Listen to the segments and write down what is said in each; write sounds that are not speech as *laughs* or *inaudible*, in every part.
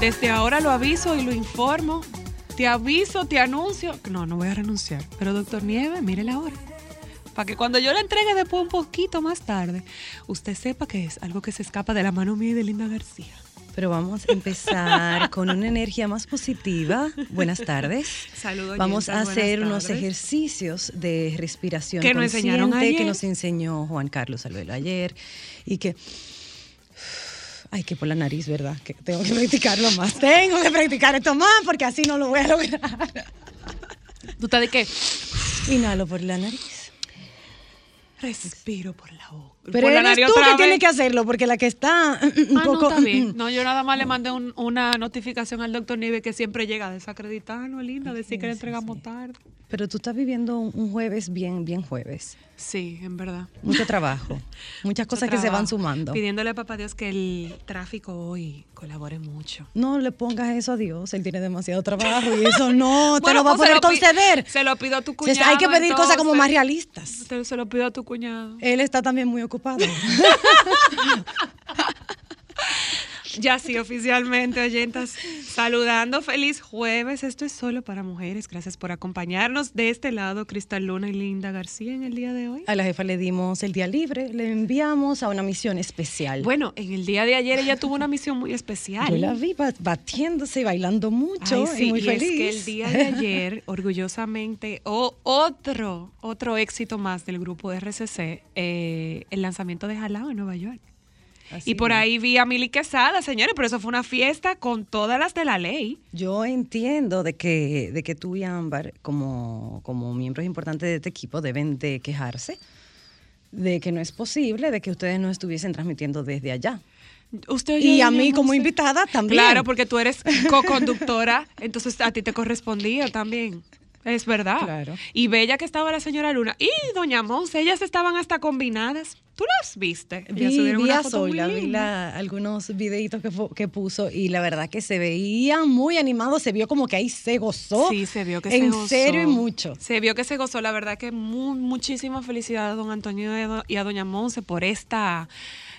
Desde ahora lo aviso y lo informo. Te aviso, te anuncio. No, no voy a renunciar. Pero doctor Nieve, mire la hora. Para que cuando yo la entregue después un poquito más tarde, usted sepa que es algo que se escapa de la mano mía y de Linda García. Pero vamos a empezar con una energía más positiva. Buenas tardes. Saludos. Vamos a hacer unos tardes. ejercicios de respiración Que nos enseñaron consciente, que ayer. nos enseñó Juan Carlos Alvelo ayer y que Ay, que por la nariz, ¿verdad? Que tengo que practicarlo más. Tengo que practicar esto más porque así no lo voy a lograr. ¿Tú estás de qué? Inhalo por la nariz. Respiro por la boca. Pero por eres tú que tienes que hacerlo porque la que está un Ah, poco no, está bien. No, yo nada más le mandé un- una notificación al doctor Nieve que siempre llega a desacreditarnos, linda, decir que le entregamos tarde. Pero tú estás viviendo un jueves bien, bien jueves. Sí, en verdad. Mucho trabajo, *laughs* muchas cosas que se van sumando. Pidiéndole a papá Dios que el tráfico hoy colabore mucho. No le pongas eso a Dios, él tiene demasiado trabajo y eso no *laughs* te Bueno, lo va a pues poder conceder. Se lo pido a tu cuñado. hay que pedir cosas como más realistas. Se lo pido a tu cuñado. Él está también muy ocupado. preocupado. *laughs* Ya sí, oficialmente, oyentas, saludando. Feliz jueves. Esto es solo para mujeres. Gracias por acompañarnos. De este lado, Cristal Luna y Linda García en el día de hoy. A la jefa le dimos el día libre, le enviamos a una misión especial. Bueno, en el día de ayer ella tuvo una misión muy especial. Yo la vi ba- batiéndose y bailando mucho Ay, sí, y muy y feliz. es que el día de *laughs* ayer, orgullosamente, o otro, otro éxito más del grupo RCC, eh, el lanzamiento de Jalao en Nueva York. Así Y por es. ahí vi a Mili Quesada, señores, pero eso fue una fiesta con todas las de la ley. Yo entiendo de que, de que tú y Ámbar, como, como miembros importantes de este equipo, deben de quejarse de que no es posible de que ustedes no estuviesen transmitiendo desde allá. Usted Y a mí como invitada también. Claro, porque tú eres co-conductora, entonces a ti te correspondía también. Es verdad. Claro. Y bella que estaba la señora Luna. Y doña Monse, ellas estaban hasta combinadas. ¿Tú las viste? Vi, subieron vi una foto muy vi la- algunos videitos que, que puso y la verdad que se veían muy animados, se vio como que ahí se gozó. Sí, se vio que en se gozó. serio y mucho. Se vio que se gozó. La verdad que mu- muchísima felicidad a don Antonio y a do- y a doña Monse por esta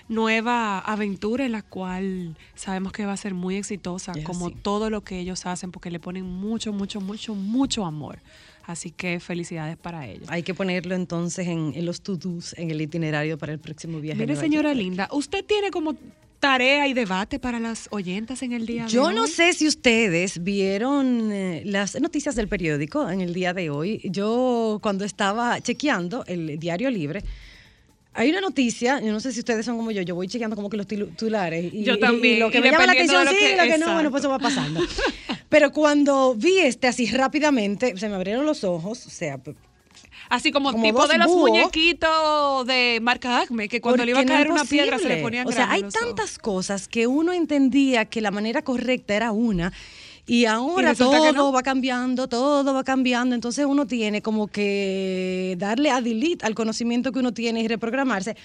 nueva aventura en la cual sabemos que va a ser muy exitosa, como todo lo que ellos hacen, porque le ponen mucho, mucho, mucho, mucho amor. Así que felicidades para ellos. Hay que ponerlo entonces en, en los to-dos, en el itinerario para el próximo viaje. Mire, señora York. linda, ¿usted tiene como tarea y debate para las oyentas en el día de Yo hoy? no sé si ustedes vieron eh, las noticias del periódico en el día de hoy. Yo cuando estaba chequeando el diario libre, hay una noticia, yo no sé si ustedes son como yo, yo voy chequeando como que los titulares. Y, Yo y- también, Y, lo que y me llama la atención, sí, que- lo que no, bueno, pues eso va pasando. *laughs* Pero cuando vi este así rápidamente, se me abrieron los ojos, o sea, Así como, Como tipo de los búhos. muñequitos de marca Acme, que cuando le iba a no caer una piedra se le ponían O sea, hay ojos. tantas cosas que uno entendía que la manera correcta era una y ahora todo no. va cambiando, todo va cambiando. Entonces uno tiene como que darle a delete al conocimiento que uno tiene y reprogramarse.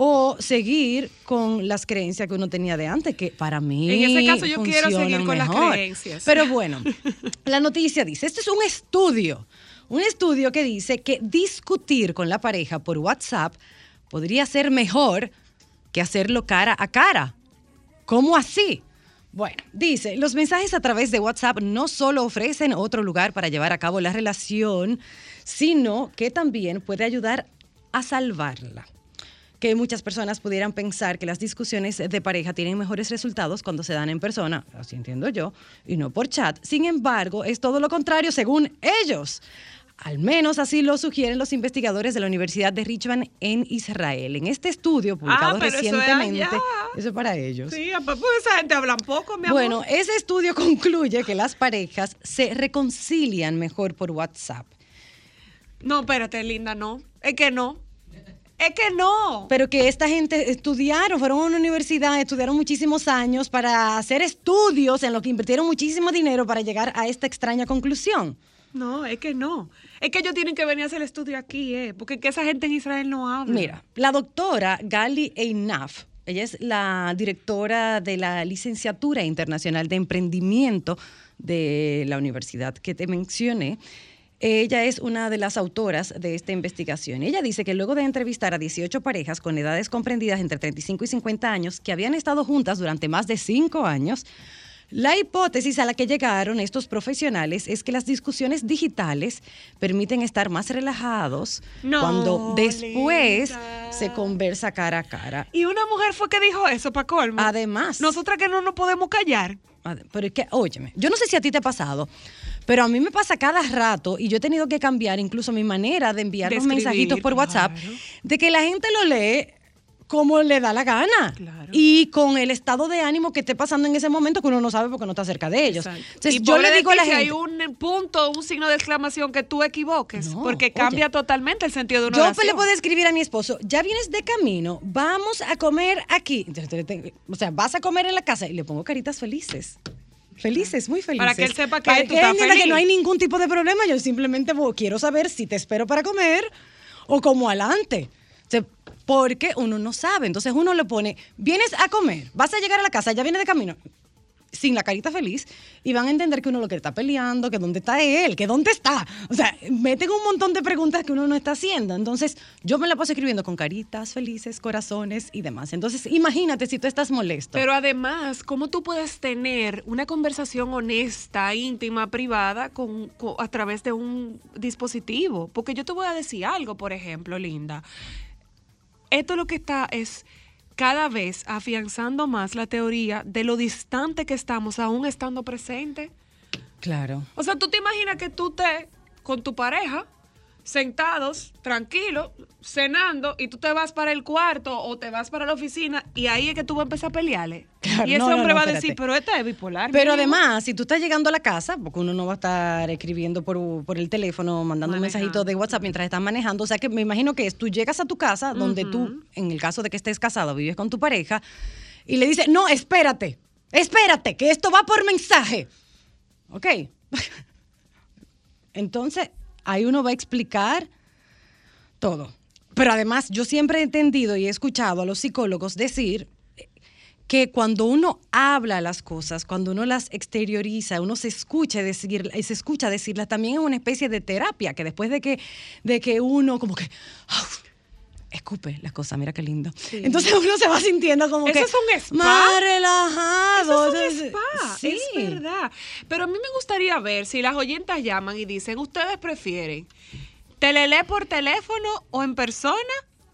O seguir con las creencias que uno tenía de antes, que para mí. En ese caso, yo quiero seguir con las creencias. Pero bueno, *laughs* la noticia dice: este es un estudio. Un estudio que dice que discutir con la pareja por WhatsApp podría ser mejor que hacerlo cara a cara. ¿Cómo así? Bueno, dice, los mensajes a través de WhatsApp no solo ofrecen otro lugar para llevar a cabo la relación, sino que también puede ayudar a salvarla. Que muchas personas pudieran pensar que las discusiones de pareja tienen mejores resultados cuando se dan en persona, así entiendo yo, y no por chat. Sin embargo, es todo lo contrario según ellos. Al menos así lo sugieren los investigadores de la Universidad de Richmond en Israel. En este estudio publicado Ah, eso es recientemente, eso es para ellos. Sí, pues esa gente habla poco, mi amor. Bueno, ese estudio *laughs* concluye que las parejas se reconcilian mejor por WhatsApp. No, espérate, linda, no. Es que no. Es que no. Pero que esta gente estudiaron, fueron a una universidad, estudiaron muchísimos años para hacer estudios en los que invirtieron muchísimo dinero para llegar a esta extraña conclusión. No, es que no. Es que ellos tienen que venir a hacer el estudio aquí, ¿eh? Porque que esa gente en Israel no habla. Mira, la doctora Gali Einaf, ella es la directora de la licenciatura internacional de emprendimiento de la universidad que te mencioné. Ella es una de las autoras de esta investigación. Ella dice que luego de entrevistar a 18 parejas con edades comprendidas entre 35 y 50 años que habían estado juntas durante más de cinco años, La hipótesis a la que llegaron estos profesionales es que las discusiones digitales permiten estar más relajados No, cuando después Linda. se conversa cara a cara. Y una mujer fue que dijo eso, para colmo. Además, Nosotras que no nos podemos callar. Pero es que, óyeme, yo no sé si a ti te ha pasado, pero a mí me pasa cada rato y yo he tenido que cambiar incluso mi manera de enviar De los mensajitos por WhatsApp, claro. de que la gente lo lee como le da la gana Claro. y con el estado de ánimo que esté pasando en ese momento que uno no sabe porque no está cerca de ellos. Exacto. Entonces, y yo le digo a la si gente, hay un punto, un signo de exclamación que tú equivoques, No, porque oye. cambia totalmente el sentido de una Yo oración. le puedo escribir a mi esposo, ya vienes de camino, vamos a comer aquí. O sea, vas a comer en la casa y le pongo caritas felices. Felices, muy felices. Para que él sepa que Para tú estás entienda que no hay ningún tipo de problema. Yo simplemente quiero saber si te espero para comer o como adelante. Porque uno no sabe. Entonces uno le pone, vienes a comer, vas a llegar a la casa, ya viene de camino sin la carita feliz y van a entender que uno lo que está peleando, que dónde está él, que dónde está. O sea, meten un montón de preguntas que uno no está haciendo. Entonces, yo me la paso escribiendo con caritas felices, corazones y demás. Entonces, imagínate si tú estás molesto. Pero además, ¿cómo tú puedes tener una conversación honesta, íntima, privada con- a través de un dispositivo? Porque yo te voy a decir algo, por ejemplo, Linda. Esto lo que está es cada vez afianzando más la teoría de lo distante que estamos aún estando presentes. claro. O sea, tú te imaginas que tú te con tu pareja sentados, tranquilos, cenando, y tú te vas para el cuarto o te vas para la oficina y ahí es que tú vas a empezar a pelearle. Claro, y ese no, hombre no, va a decir, pero esta es bipolar. Pero mi hijo". además, si tú estás llegando a la casa, porque uno no va a estar escribiendo por, por el teléfono, mandando un Manejando. mensajito de WhatsApp mientras estás manejando, o sea que me imagino que es, tú llegas a tu casa donde tú, en el caso de que estés casado, vives con tu pareja, y le dices, no, espérate, espérate, que esto va por mensaje. ¿Ok? *laughs* Entonces, ahí uno va a explicar todo. Pero además, yo siempre he entendido y he escuchado a los psicólogos decir que cuando uno habla las cosas, cuando uno las exterioriza, uno se escucha decir, se escucha decirlas, también es una especie de terapia, que después de que, de que uno como que. Escupe las cosas, mira qué lindo. Entonces uno se va sintiendo como Eso que es un spa. más relajado. Eso es un spa, sí. es verdad. Pero a mí me gustaría ver si las oyentas llaman y dicen, ¿ustedes prefieren telele por teléfono o en persona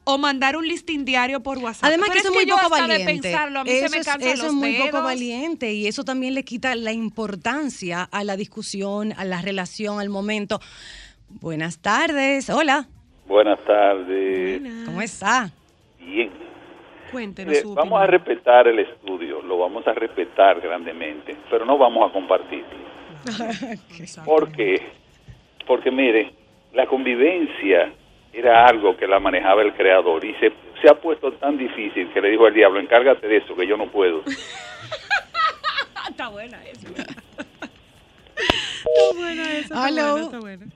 o mandar un listing diario por WhatsApp? Además Pero que eso es muy yo poco de valiente. pensarlo, a mí eso se me es, cansan eso los es muy poco valiente y eso también le quita la importancia a la discusión, a la relación, al momento. Buenas tardes, hola, Buenas tardes. ¿cómo está? Bien. Cuéntenos Eh, su vamos a respetar el estudio, lo vamos a respetar grandemente, pero no vamos a compartirlo. *laughs* ¿Por qué? Porque mire, la convivencia era algo que la manejaba el creador y se, se ha puesto tan difícil que le dijo al diablo, encárgate de eso, que yo no puedo. *laughs* *laughs* Está buena esa. está buena esa. Está buena, está buena.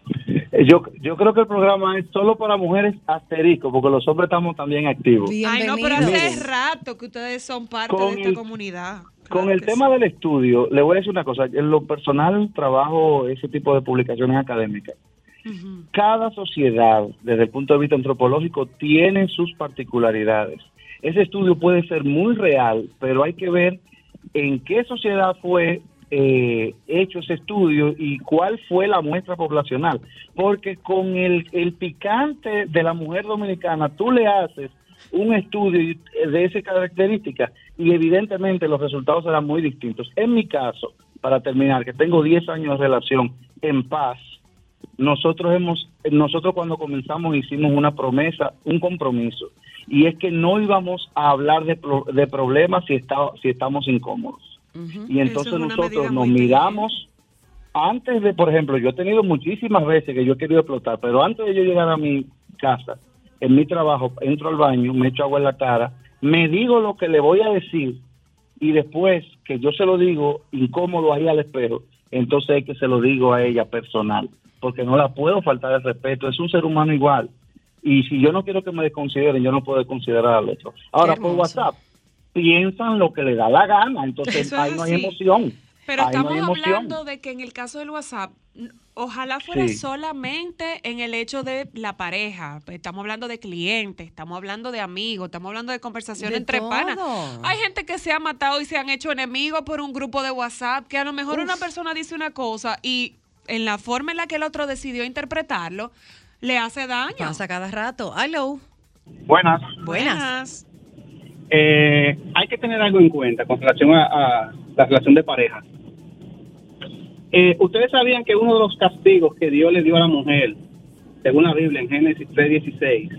Eh, Yo, yo creo que el programa es solo para mujeres asterisco, porque los hombres estamos también activos. Ay, no, pero Bienvenidos. hace rato que ustedes son parte Con de esta el- comunidad. Con Claro el tema sí. del estudio, le voy a decir una cosa. En lo personal, trabajo ese tipo de publicaciones académicas. Cada sociedad, desde el punto de vista antropológico, tiene sus particularidades. Ese estudio puede ser muy real, pero hay que ver en qué sociedad fue eh, hecho ese estudio y cuál fue la muestra poblacional. Porque con el, el picante de la mujer dominicana, tú le haces un estudio y- de esa característica y evidentemente los resultados serán muy distintos. En mi caso, para terminar, que tengo 10 años de relación en paz, nosotros hemos nosotros cuando comenzamos hicimos una promesa un compromiso y es que no íbamos a hablar de, de problemas si está, si estamos incómodos y entonces es nosotros nos miramos antes de por ejemplo yo he tenido muchísimas veces que yo he querido explotar pero antes de yo llegar a mi casa en mi trabajo entro al baño me echo agua en la cara me digo lo que le voy a decir y después que yo se lo digo incómodo ahí al espejo, entonces es que se lo digo a ella personal, porque no la puedo faltar el respeto, es un ser humano igual. Y si yo no quiero que me desconsideren, yo no puedo considerar al otro. Ahora, por. WhatsApp, piensan lo que le da la gana, entonces ahí no hay emoción. Pero ahí no estamos hay emoción. hablando de que en el caso del WhatsApp Ojalá fuera Sí. solamente en el hecho de la pareja. Estamos hablando de clientes, estamos hablando de amigos, estamos hablando de conversación De entre panas. Hay gente que se ha matado y se han hecho enemigos por un grupo de WhatsApp, que a lo mejor una persona dice una cosa y en la forma en la que el otro decidió interpretarlo, le hace daño. Pasa cada rato. Hello. Buenas. Buenas. Eh, hay que tener algo en cuenta con relación a, a la relación de pareja. Eh, Ustedes sabían que uno de los castigos que Dios le dio a la mujer, según la Biblia en Génesis 3:16,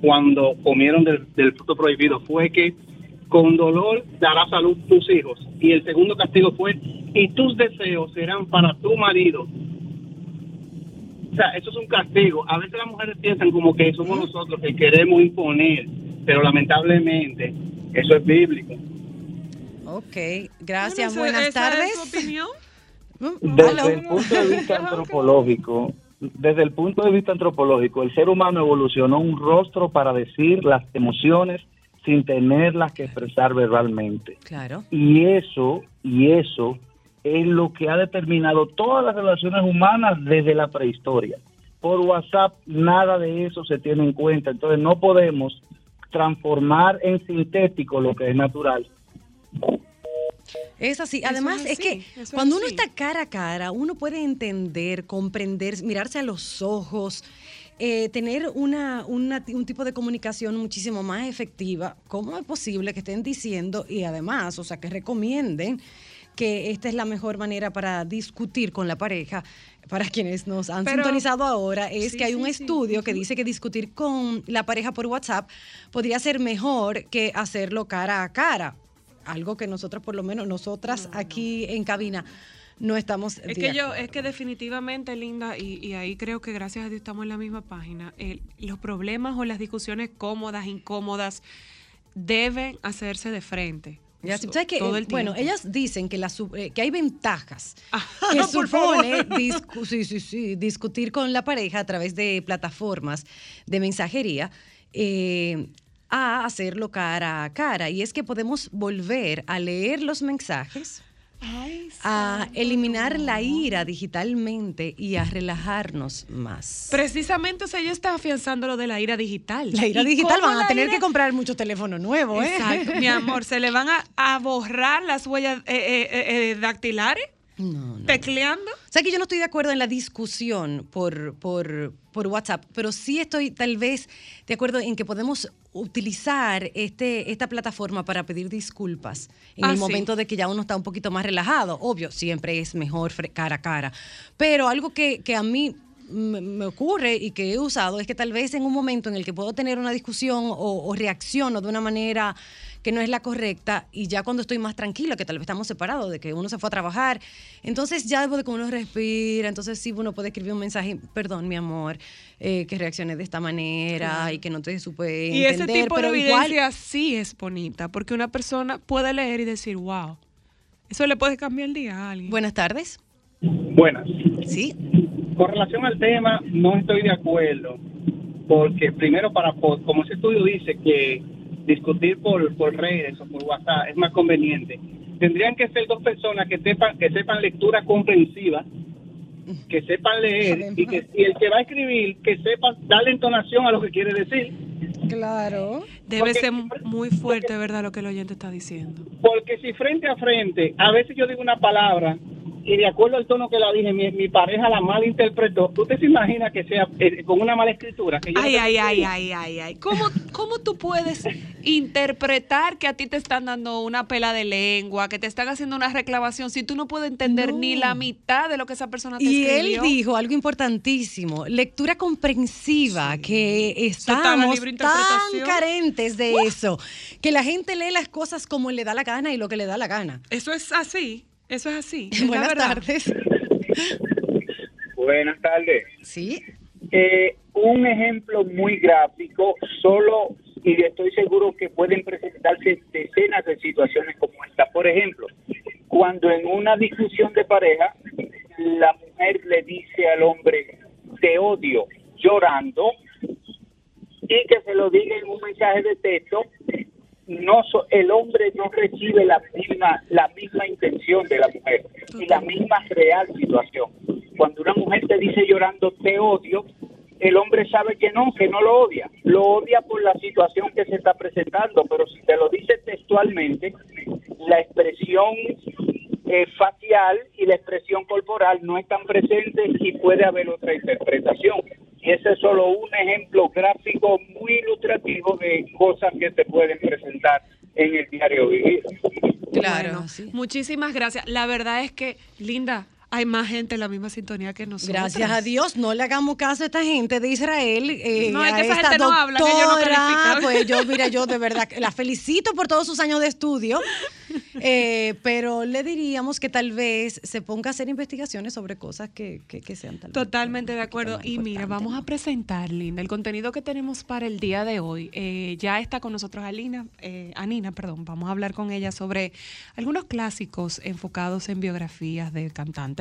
cuando comieron del, del fruto prohibido, fue que con dolor darás a luz tus hijos. Y el segundo castigo fue, y tus deseos serán para tu marido. O sea, eso es un castigo. A veces las mujeres piensan como que somos nosotros que queremos imponer, pero lamentablemente eso es bíblico. Ok, gracias. Bueno, Buenas esa- tardes. es su opinión. *laughs* Mm, Desde el punto de vista *laughs* antropológico, desde el punto de vista antropológico, el ser humano evolucionó un rostro para decir las emociones sin tenerlas que expresar verbalmente. Claro. Y eso, y eso es lo que ha determinado todas las relaciones humanas desde la prehistoria. Por WhatsApp nada de eso se tiene en cuenta, entonces no podemos transformar en sintético lo que es natural. Es así. Además, es es, que es cuando uno está cara a cara, uno puede entender, comprender, mirarse a los ojos, eh, tener una, una- un tipo de comunicación muchísimo más efectiva. ¿Cómo es posible que estén diciendo y además, o sea, que recomienden que esta es la mejor manera para discutir con la pareja? Para quienes nos han Pero- sintonizado ahora, es Sí, que hay un sí, sí. estudio que dice que discutir con la pareja por WhatsApp podría ser mejor que hacerlo cara a cara algo que nosotros, por lo menos nosotras aquí en cabina, no estamos Es que yo, es que definitivamente, Linda, y, y ahí creo que gracias a Dios estamos en la misma página, el- los problemas o las discusiones cómodas, incómodas, deben hacerse de frente. Ya, ¿sabes todo Eh, el bueno, ellas dicen que, la eh, que hay ventajas Ah, que *laughs* supone discu- sí, sí, sí, discutir con la pareja a través de plataformas de mensajería eh, a hacerlo cara a cara. Y es que podemos volver a leer los mensajes, a eliminar la ira digitalmente y a relajarnos más. Precisamente, o sea, ella está afianzando lo de la ira digital. La ira ¿Y digital van a tener ira- que comprar muchos teléfonos nuevos, ¿eh? Exacto, mi amor, se le van a, a borrar las huellas eh, eh, eh, dactilares No, no. tecleando. O sea que yo no estoy de acuerdo en la discusión por, por, por WhatsApp, pero sí estoy tal vez de acuerdo en que podemos utilizar este, esta plataforma para pedir disculpas en Ah, el sí. momento de que ya uno está un poquito más relajado. Obvio, siempre es mejor cara a cara. Pero algo que, que a mí me, me ocurre y que he usado es que tal vez en un momento en el que puedo tener una discusión o, o reacciono de una manera que no es la correcta y ya cuando estoy más tranquila, que tal vez estamos separados, de que uno se fue a trabajar, entonces ya debo de que uno respira, entonces sí uno puede escribir un mensaje, perdón mi amor, eh, que reaccioné de esta manera y que no te supe Y ese entender, tipo de pero igual evidencia sí es bonita, porque una persona puede leer y decir, wow, eso le puede cambiar el día a alguien. Buenas tardes. Buenas. Sí. Con relación al tema, no estoy de acuerdo, porque primero, para como ese estudio dice que discutir por, por redes o por WhatsApp es más conveniente, tendrían que ser dos personas que sepan que sepan lectura comprensiva, que sepan leer y que y el que va a escribir que sepa darle entonación a lo que quiere decir. Claro. Debe porque- ser muy fuerte, ¿verdad? Lo que el oyente está diciendo. Porque si frente a frente, a veces yo digo una palabra y de acuerdo al tono que la dije, mi, mi pareja la malinterpretó. ¿Usted se imagina que sea eh, con una mala escritura? Que yo Ay, te- ay, ay, ay, ay, ay. ¿Cómo, ¿Cómo tú puedes interpretar que a ti te están dando una pela de lengua, que te están haciendo una reclamación, si tú no puedes entender No. ni la mitad de lo que esa persona te Y él escribió? dijo algo importantísimo, lectura comprensiva, que estamos libre tan interpretación. carentes de eso, que la gente lee las cosas como le da la gana y lo que le da la gana. Eso es así, eso es así. *laughs* es Buenas tardes. Buenas tardes. Sí. Eh, un ejemplo muy gráfico, solo y estoy seguro que pueden presentarse decenas de situaciones como esta. Por ejemplo, cuando en una discusión de pareja la mujer le dice al hombre te odio llorando y que se lo diga en un mensaje de texto, no so- el hombre no recibe la misma la misma intención de la mujer y la misma real situación. cuando una mujer te dice llorando te odio, el hombre sabe que no, que no lo odia. Lo odia por la situación que se está presentando, pero si te lo dice textualmente, la expresión eh, facial y la expresión corporal no están presentes y puede haber otra interpretación. Y ese es solo un ejemplo gráfico muy ilustrativo de cosas que se pueden presentar en el diario vivir. Claro. Bueno, sí. Muchísimas gracias. La verdad es que, Linda, hay más gente en la misma sintonía que nosotros. Gracias a Dios, no le hagamos caso a esta gente de Israel. eh, No, es que esa gente no habla, que ellos no califican. Pues yo, mira, yo de verdad la felicito por todos sus años de estudio, eh, pero le diríamos que tal vez se ponga a hacer investigaciones sobre cosas que, que- que sean tal Totalmente de acuerdo. Y mira, vamos a presentar, Linda, el contenido que tenemos para el día de hoy. Eh, ya está con nosotros Alina, eh, Anina, perdón. Vamos a hablar con ella sobre algunos clásicos enfocados en biografías de cantantes.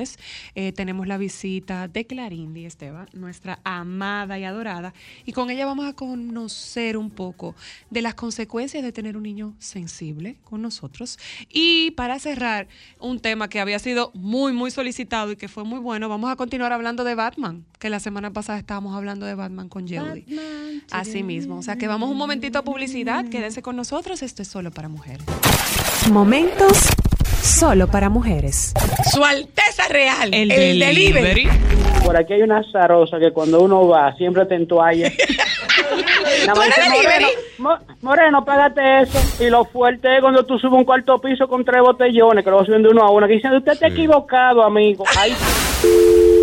Eh, tenemos la visita de Clarindi Esteban, nuestra amada y adorada. Y con ella vamos a conocer un poco de las consecuencias de tener un niño sensible con nosotros. Y para cerrar, un tema que había sido muy, muy solicitado y que fue muy bueno, vamos a continuar hablando de Batman, que la semana pasada estábamos hablando de Batman con Jody. Así mismo. O sea que vamos un momentito a publicidad. Quédense con nosotros. Esto es solo para mujeres. Momentos solo para mujeres. Su Alteza Real, El, delivery. Por aquí hay una zarosa que cuando uno va siempre te entoalla. *laughs* Nada más eres dice, delivery? Moreno, Mo- Moreno, págate eso. Y lo fuerte es cuando tú subes un cuarto piso con tres botellones, que lo vas subiendo uno a uno, que dicen, usted está equivocado, amigo. Ay, *laughs*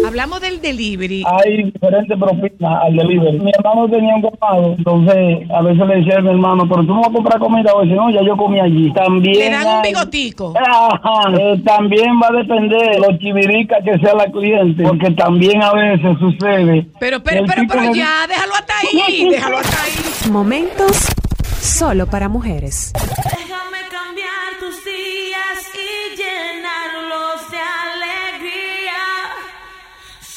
Hablamos del delivery. hay diferentes propinas al delivery. Mi hermano tenía un colmado, entonces a veces le decía a mi hermano, pero tú no vas a comprar comida hoy, no, ya yo comí allí. También Le dan un bigotico. Ajá, eh, también va a depender de lo chivirica que sea la cliente, porque también a veces sucede. Pero, pero, pero, pero de- ya, déjalo hasta ahí, *laughs* déjalo hasta ahí. Momentos solo para mujeres. Déjame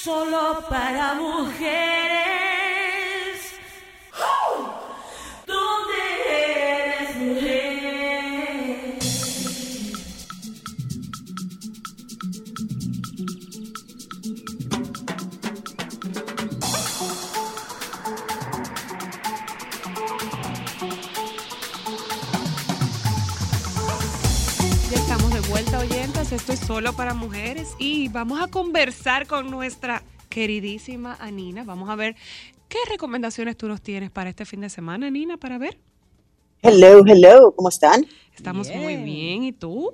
Solo para mujeres. Vuelta, oyentes. Esto es solo para mujeres. Y vamos a conversar con nuestra queridísima Anina. Vamos a ver qué recomendaciones tú nos tienes para este fin de semana, Anina, para ver. Hello, hello, ¿cómo están? Estamos muy bien. ¿Y tú?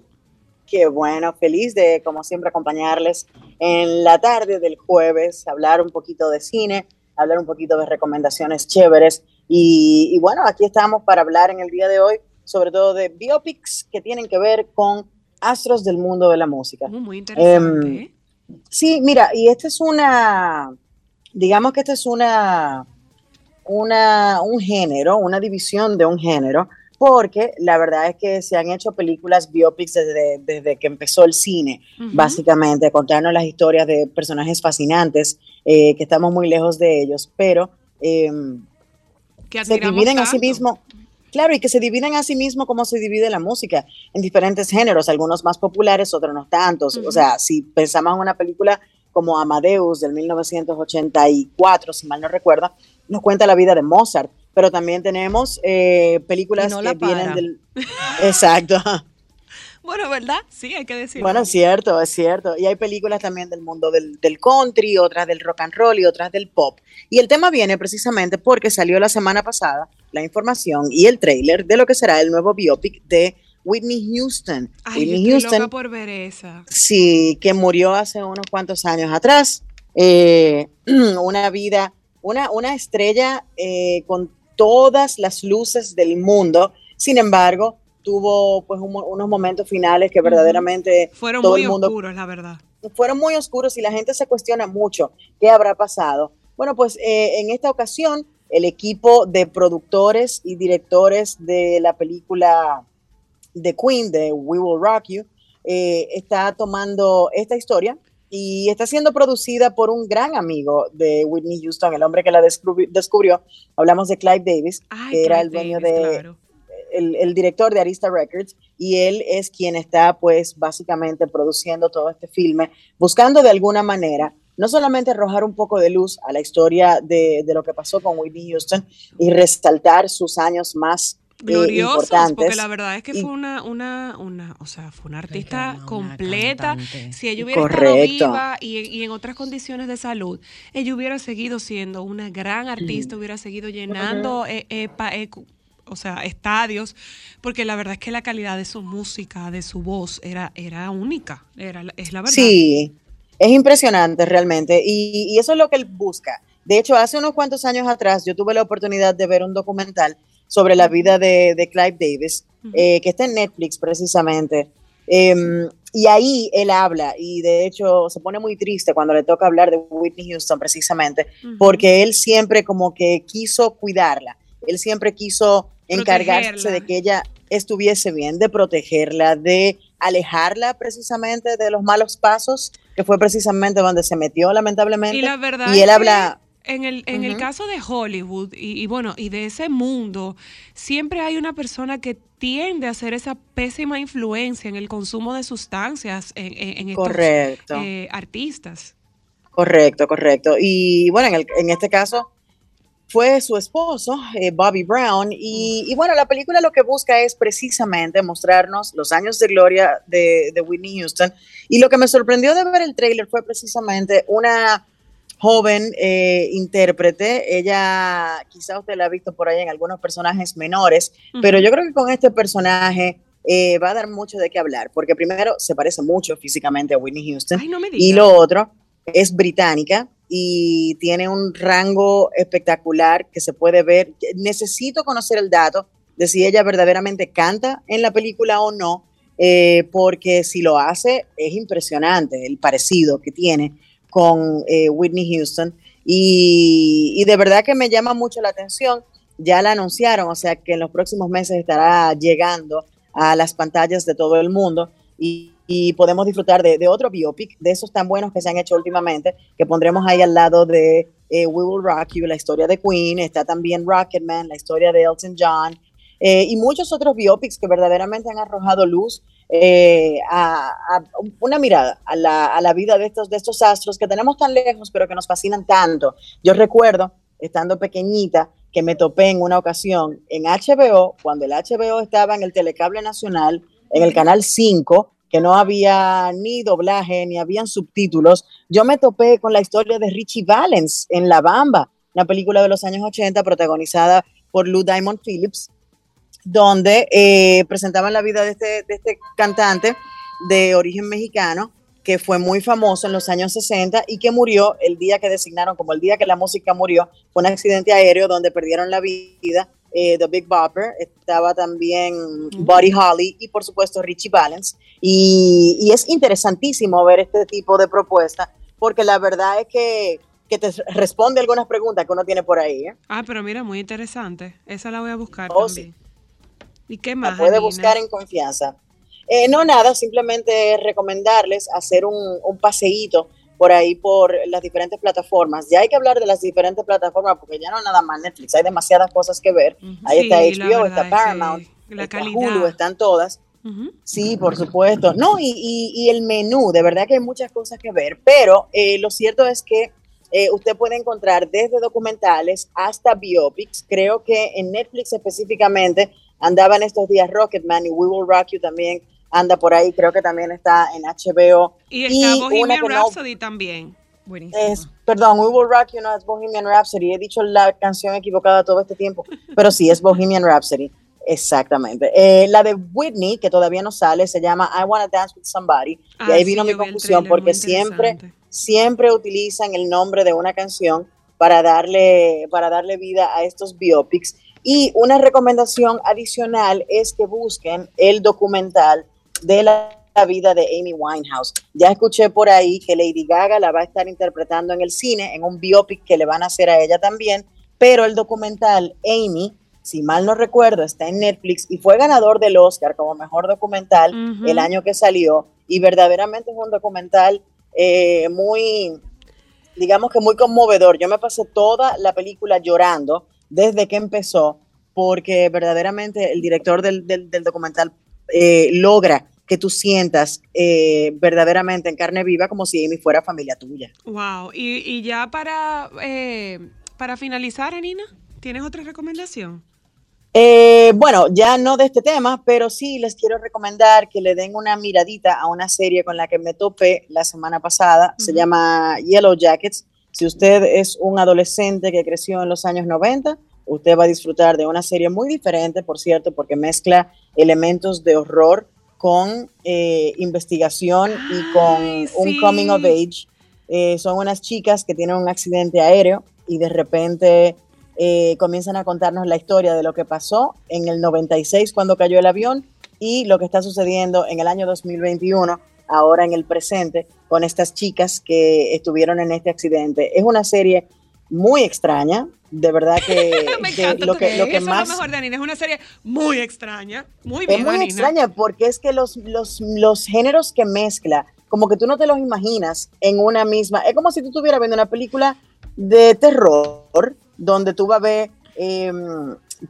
Qué bueno, feliz de, como siempre, acompañarles en la tarde del jueves, hablar un poquito de cine, hablar un poquito de recomendaciones chéveres. Y, y bueno, aquí estamos para hablar en el día de hoy, sobre todo de biopics que tienen que ver con astros del mundo de la música. Uh, muy interesante. Em, ¿eh? Sí, mira, y esta es una, digamos que esta es una, una, un género, una división de un género, porque la verdad es que se han hecho películas biopics desde, desde que empezó el cine, básicamente, contarnos las historias de personajes fascinantes, eh, que estamos muy lejos de ellos, pero em, Que se dividen a sí tanto. mismo. Claro, y que se dividen a sí mismo como se divide la música en diferentes géneros, algunos más populares, otros no tantos. O sea, si pensamos en una película como Amadeus del 1984, si mal no recuerdo, nos cuenta la vida de Mozart, pero también tenemos eh, películas no que vienen del... *laughs* Exacto. Bueno, ¿verdad? Sí, hay que decirlo. Bueno, es cierto, es cierto. Y hay películas también del mundo del, del country, otras del rock and roll y otras del pop. Y el tema viene precisamente porque salió la semana pasada la información y el trailer de lo que será el nuevo biopic de Whitney Houston. Ay, Whitney estoy Houston, loca por ver esa. sí, que murió hace unos cuantos años atrás. Eh, *clears throat* una vida, una, una estrella eh, con todas las luces del mundo. Sin embargo, tuvo pues un unos momentos finales que verdaderamente Fueron todo muy el mundo oscuros, la verdad. fueron muy oscuros y la gente se cuestiona mucho qué habrá pasado. Bueno, pues eh, en esta ocasión el equipo de productores y directores de la película The Queen de We Will Rock You eh, está tomando esta historia y está siendo producida por un gran amigo de Whitney Houston, el hombre que la descubri- descubrió. Hablamos de Clive Davis, Ay, que era el dueño Davis, de, claro. el, el director de Arista Records y él es quien está pues básicamente produciendo todo este filme, buscando de alguna manera no solamente arrojar un poco de luz a la historia de, de lo que pasó con Whitney Houston y resaltar sus años más eh, gloriosos, importantes. porque la verdad es que Y- fue una, una, una, o sea, fue una artista completa. cantante. Si ella hubiera estado Correcto. viva y, y en otras condiciones de salud, ella hubiera seguido siendo una gran artista, hubiera seguido llenando, eh, eh, pa- eh, o sea, estadios, porque la verdad es que la calidad de su música, de su voz, era, era única, era, la- es la verdad. Sí, es impresionante realmente y, y eso es lo que él busca. De hecho, hace unos cuantos años atrás yo tuve la oportunidad de ver un documental sobre la vida de, de Clive Davis, eh, que está en Netflix precisamente. Em, y ahí él habla y de hecho se pone muy triste cuando le toca hablar de Whitney Houston precisamente, porque él siempre como que quiso cuidarla, él siempre quiso encargarse Protegerla. de que ella estuviese bien, de protegerla, de alejarla precisamente de los malos pasos, que fue precisamente donde se metió lamentablemente. Y la verdad Y él habla... En el, en el caso de Hollywood y, y bueno, y de ese mundo, siempre hay una persona que tiende a hacer esa pésima influencia en el consumo de sustancias en, en- en estos Correcto. eh, artistas. Correcto, correcto. Y bueno, en, el- en este caso fue su esposo, eh, Bobby Brown. Y, y bueno, la película lo que busca es precisamente mostrarnos los años de gloria de, de Whitney Houston. Y lo que me sorprendió de ver el tráiler fue precisamente una joven eh, intérprete. Ella, quizá usted la ha visto por ahí en algunos personajes menores, pero yo creo que con este personaje eh, va a dar mucho de qué hablar, porque primero se parece mucho físicamente a Whitney Houston. Ay, no me Y lo otro es británica y tiene un rango espectacular que se puede ver. Necesito conocer el dato de si ella verdaderamente canta en la película o no, eh, porque si lo hace es impresionante el parecido que tiene con eh, Whitney Houston y, y de verdad que me llama mucho la atención. Ya la anunciaron, o sea que en los próximos meses estará llegando a las pantallas de todo el mundo y, y podemos disfrutar de, de otro biopic, de esos tan buenos que se han hecho últimamente, que pondremos ahí al lado de eh, We Will Rock You, la historia de Queen, está también Rocketman, la historia de Elton John, eh, y muchos otros biopics que verdaderamente han arrojado luz eh, a, una mirada a la, a la vida de estos, de estos astros que tenemos tan lejos, pero que nos fascinan tanto. Yo recuerdo, estando pequeñita, que me topé en una ocasión en HBO, cuando el HBO estaba en el Telecable Nacional, en el Canal 5, que no había ni doblaje, ni habían subtítulos, yo me topé con la historia de Richie Valens en La Bamba, una película de los años 80 protagonizada por Lou Diamond Phillips, donde eh, presentaban la vida de este, de este cantante de origen mexicano que fue muy famoso en los años 60 y que murió el día que designaron como el día que la música murió. Fue un accidente aéreo donde perdieron la vida eh, The Big Bopper, estaba también Buddy Holly y por supuesto Richie Valens. Y, y es interesantísimo ver este tipo de propuesta porque la verdad es que, que te responde algunas preguntas que uno tiene por ahí. ¿eh? Ah, pero mira, muy interesante. Esa la voy a buscar Oh, también. ¿Y qué La más? puede Janina? buscar en confianza. Eh, no, nada, simplemente recomendarles hacer un, un paseíto por ahí por las diferentes plataformas. Ya hay que hablar de las diferentes plataformas porque ya no nada más Netflix, hay demasiadas cosas que ver. Ahí Sí, está la HBO, está es Paramount, que la está calidad. Hulu, están todas. Sí, por supuesto. No, y, y- y el menú, de verdad que hay muchas cosas que ver, pero eh, lo cierto es que eh, usted puede encontrar desde documentales hasta biopics. Creo que en Netflix específicamente andaban estos días Rocketman y We Will Rock You también anda por ahí. Creo que también está en HBO. Y está una Bohemian que no- Rhapsody también. es, perdón, We Will Rock You no es Bohemian Rhapsody. He dicho la canción equivocada todo este tiempo, pero sí es Bohemian Rhapsody. Exactamente. Eh, la de Whitney, que todavía no sale, se llama I Wanna Dance with Somebody. Ah, y ahí sí, vino mi confusión porque siempre, siempre utilizan el nombre de una canción para darle, para darle vida a estos biopics. Y una recomendación adicional es que busquen el documental de la la vida de Amy Winehouse. Ya escuché por ahí que Lady Gaga la va a estar interpretando en el cine, en un biopic que le van a hacer a ella también, pero el documental Amy, si mal no recuerdo, está en Netflix y fue ganador del Oscar como mejor documental el año que salió y verdaderamente es un documental eh, muy, digamos que muy conmovedor. Yo me pasé toda la película llorando desde que empezó porque verdaderamente el director del, del- del documental eh, logra que tú sientas eh, verdaderamente en carne viva como si Amy fuera familia tuya. Wow. Y, y ya para, eh, para finalizar, Anina, ¿tienes otra recomendación? Eh, bueno, ya no de este tema, pero sí les quiero recomendar que le den una miradita a una serie con la que me topé la semana pasada. Se llama Yellow Jackets. Si usted es un adolescente que creció en los años 90, usted va a disfrutar de una serie muy diferente, por cierto, porque mezcla elementos de horror con eh, investigación y con un coming of age. Eh, son unas chicas que tienen un accidente aéreo y de repente eh, comienzan a contarnos la historia de lo que pasó en el 96 cuando cayó el avión y lo que está sucediendo en el año 2021, ahora en el presente, con estas chicas que estuvieron en este accidente. Es una serie muy extraña, de verdad que, *laughs* Me encanta lo que, lo que eso más... es lo mejor de Anina. Es una serie muy extraña. Muy Es bien, muy Anina. extraña porque es que los, los, los géneros que mezcla, como que tú no te los imaginas en una misma. Es como si tú estuvieras viendo una película de terror donde tú vas a ver eh,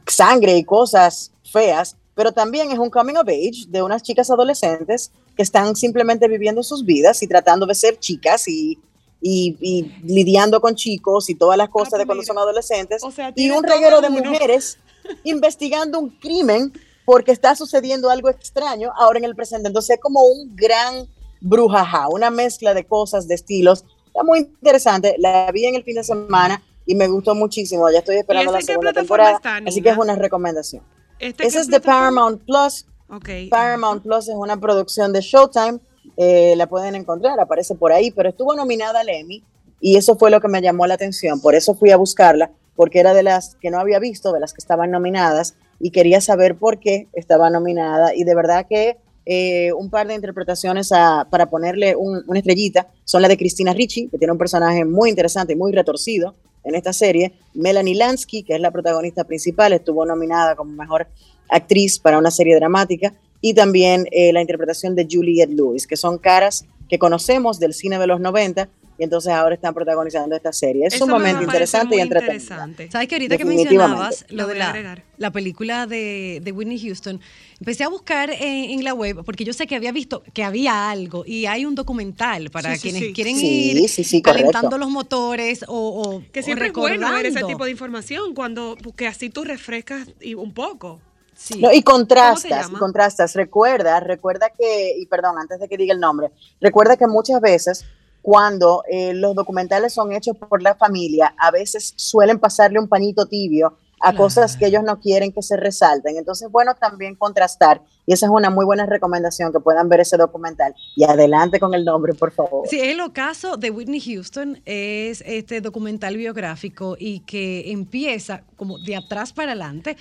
sangre y cosas feas, pero también es un coming of age de unas chicas adolescentes que están simplemente viviendo sus vidas y tratando de ser chicas y, y- y lidiando con chicos y todas las cosas de cuando son adolescentes. y un reguero de mujeres *laughs* investigando un crimen porque está sucediendo algo extraño ahora en el presente. Entonces es como un gran brujaja, una mezcla de cosas, de estilos. Está muy interesante. La vi en el fin de semana y me gustó muchísimo. Ya estoy esperando la segunda temporada. está, así que es una recomendación. ¿Este qué es de? Paramount Plus. Ok. Paramount Plus es una producción de Showtime. eh, la pueden encontrar, aparece por ahí, pero estuvo nominada al Emmy y eso fue lo que me llamó la atención. Por eso fui a buscarla, porque era de las que no había visto, de las que estaban nominadas y quería saber por qué estaba nominada. Y de verdad que eh, un par de interpretaciones a- para ponerle un- una estrellita son la de Cristina Ricci, que tiene un personaje muy interesante y muy retorcido en esta serie. Melanie Lansky, que es la protagonista principal, estuvo nominada como mejor actriz para una serie dramática. Y también eh, la interpretación de Juliette Lewis, que son caras que conocemos del cine de los 90 y entonces ahora están protagonizando esta serie. Es Eso sumamente parecer interesante y muy entretenida. ¿Sabes que ahorita que mencionabas Lo de la, la película de, de Whitney Houston, empecé a buscar en, en la web porque yo sé que había visto que había algo y hay un documental para Sí, quienes sí. quieren Sí, ir sí, sí, calentando los motores o, o Que o siempre es bueno ver ese tipo de información cuando porque así tú refrescas y un poco. Sí. No, y ¿Cómo se contrastas, y contrastas. Recuerda, recuerda que, y perdón, antes de que diga el nombre, recuerda que muchas veces cuando eh, los documentales son hechos por la familia, a veces suelen pasarle un pañito tibio a cosas que ellos no quieren que se resalten. Entonces, bueno, también contrastar. Y esa es una muy buena recomendación, que puedan ver ese documental. Y adelante con el nombre, por favor. Sí, el ocaso de Whitney Houston es este documental biográfico y que empieza como de atrás para adelante,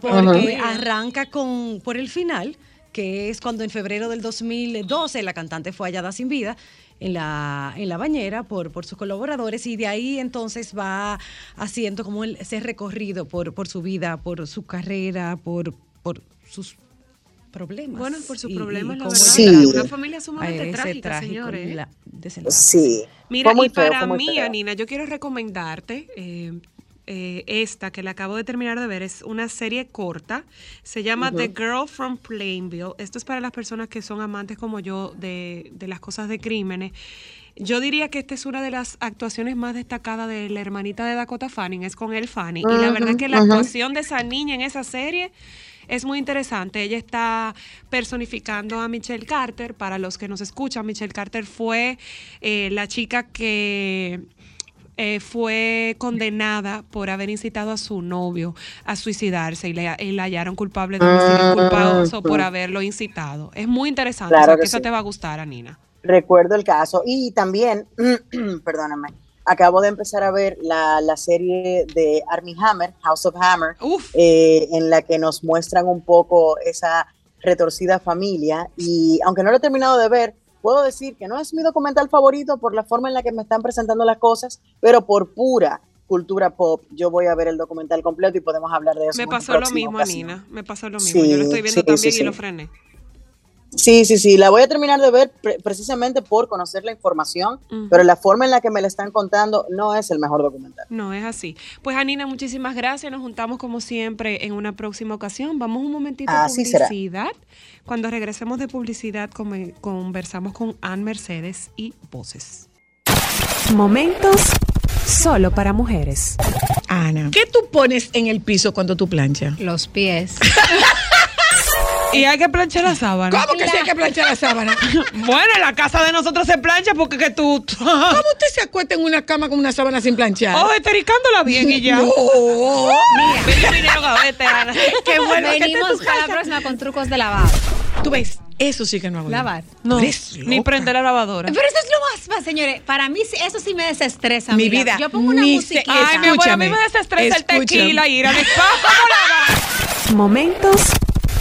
porque Ajá. arranca con por el final, que es cuando en febrero del 2012 la cantante fue hallada sin vida en la, en la bañera por, por sus colaboradores y de ahí entonces va haciendo como el, ese recorrido por, por su vida, por su carrera, por, por sus problemas. Bueno, por sus problemas, y la verdad. Sí. Una familia sumamente trágica, trágico señores. la- desenlace. Sí. Mira, y para mí, feo. Anina, yo quiero recomendarte eh, eh, esta que la acabo de terminar de ver. Es una serie corta. Se llama. The Girl from Plainville. Esto es para las personas que son amantes como yo de, de las cosas de crímenes. Yo diría que esta es una de las actuaciones más destacadas de la hermanita de Dakota Fanning, es con él Fanning. y la verdad que la actuación de esa niña en esa serie es muy interesante. Ella está personificando a Michelle Carter. Para los que nos escuchan, Michelle Carter fue eh, la chica que eh, fue condenada por haber incitado a su novio a suicidarse y le, y la hallaron culpable de homicidio Ah, culposo por haberlo incitado. Es muy interesante. Claro o sea, que que eso sí. te va a gustar, Anina. Recuerdo el caso. Y también, *clears throat* perdóname, acabo de empezar a ver la, la serie de Army Hammer, House of Hammer, eh, en la que nos muestran un poco esa retorcida familia. Y aunque no lo he terminado de ver, puedo decir que no es mi documental favorito por la forma en la que me están presentando las cosas, pero por pura cultura pop, yo voy a ver el documental completo y podemos hablar de eso. Me pasó lo mismo, ocasión. Anina. Me pasó lo mismo. Sí, Yo lo estoy viendo sí, también sí, y lo frené. Sí, sí, sí, la voy a terminar de ver pre- precisamente por conocer la información, Ujú. pero la forma en la que me la están contando no es el mejor documental. No, es así. Pues Anina, muchísimas gracias. Nos juntamos como siempre en una próxima ocasión. Vamos un momentito a Así será. publicidad. Cuando regresemos de publicidad, conversamos con Ann Mercedes y Voces. Momentos solo para mujeres. Ana. ¿Qué tú pones en el piso cuando tú planchas? Los pies. *laughs* Y hay que planchar la sábana. ¿Cómo que sí hay que planchar la sábana? *laughs* bueno, en la casa de nosotros se plancha porque que tú... *laughs* ¿Cómo usted se acuesta en una cama con una sábana sin planchar? Oh, estericándola bien y ya. *laughs* No. Mira, vinieron a verte, Ana. Qué bueno Venimos para la próxima con trucos de lavado. Tú ves, eso sí que no hago. Lavar. No, Eres ni prender la lavadora. Pero eso es lo más, más, señores. Para mí sí- eso sí me desestresa. Mi amiga. vida, Yo pongo una musiquita. Ay, mi amor, a mí me desestresa el escúchame. tequila y ir a mi. Momentos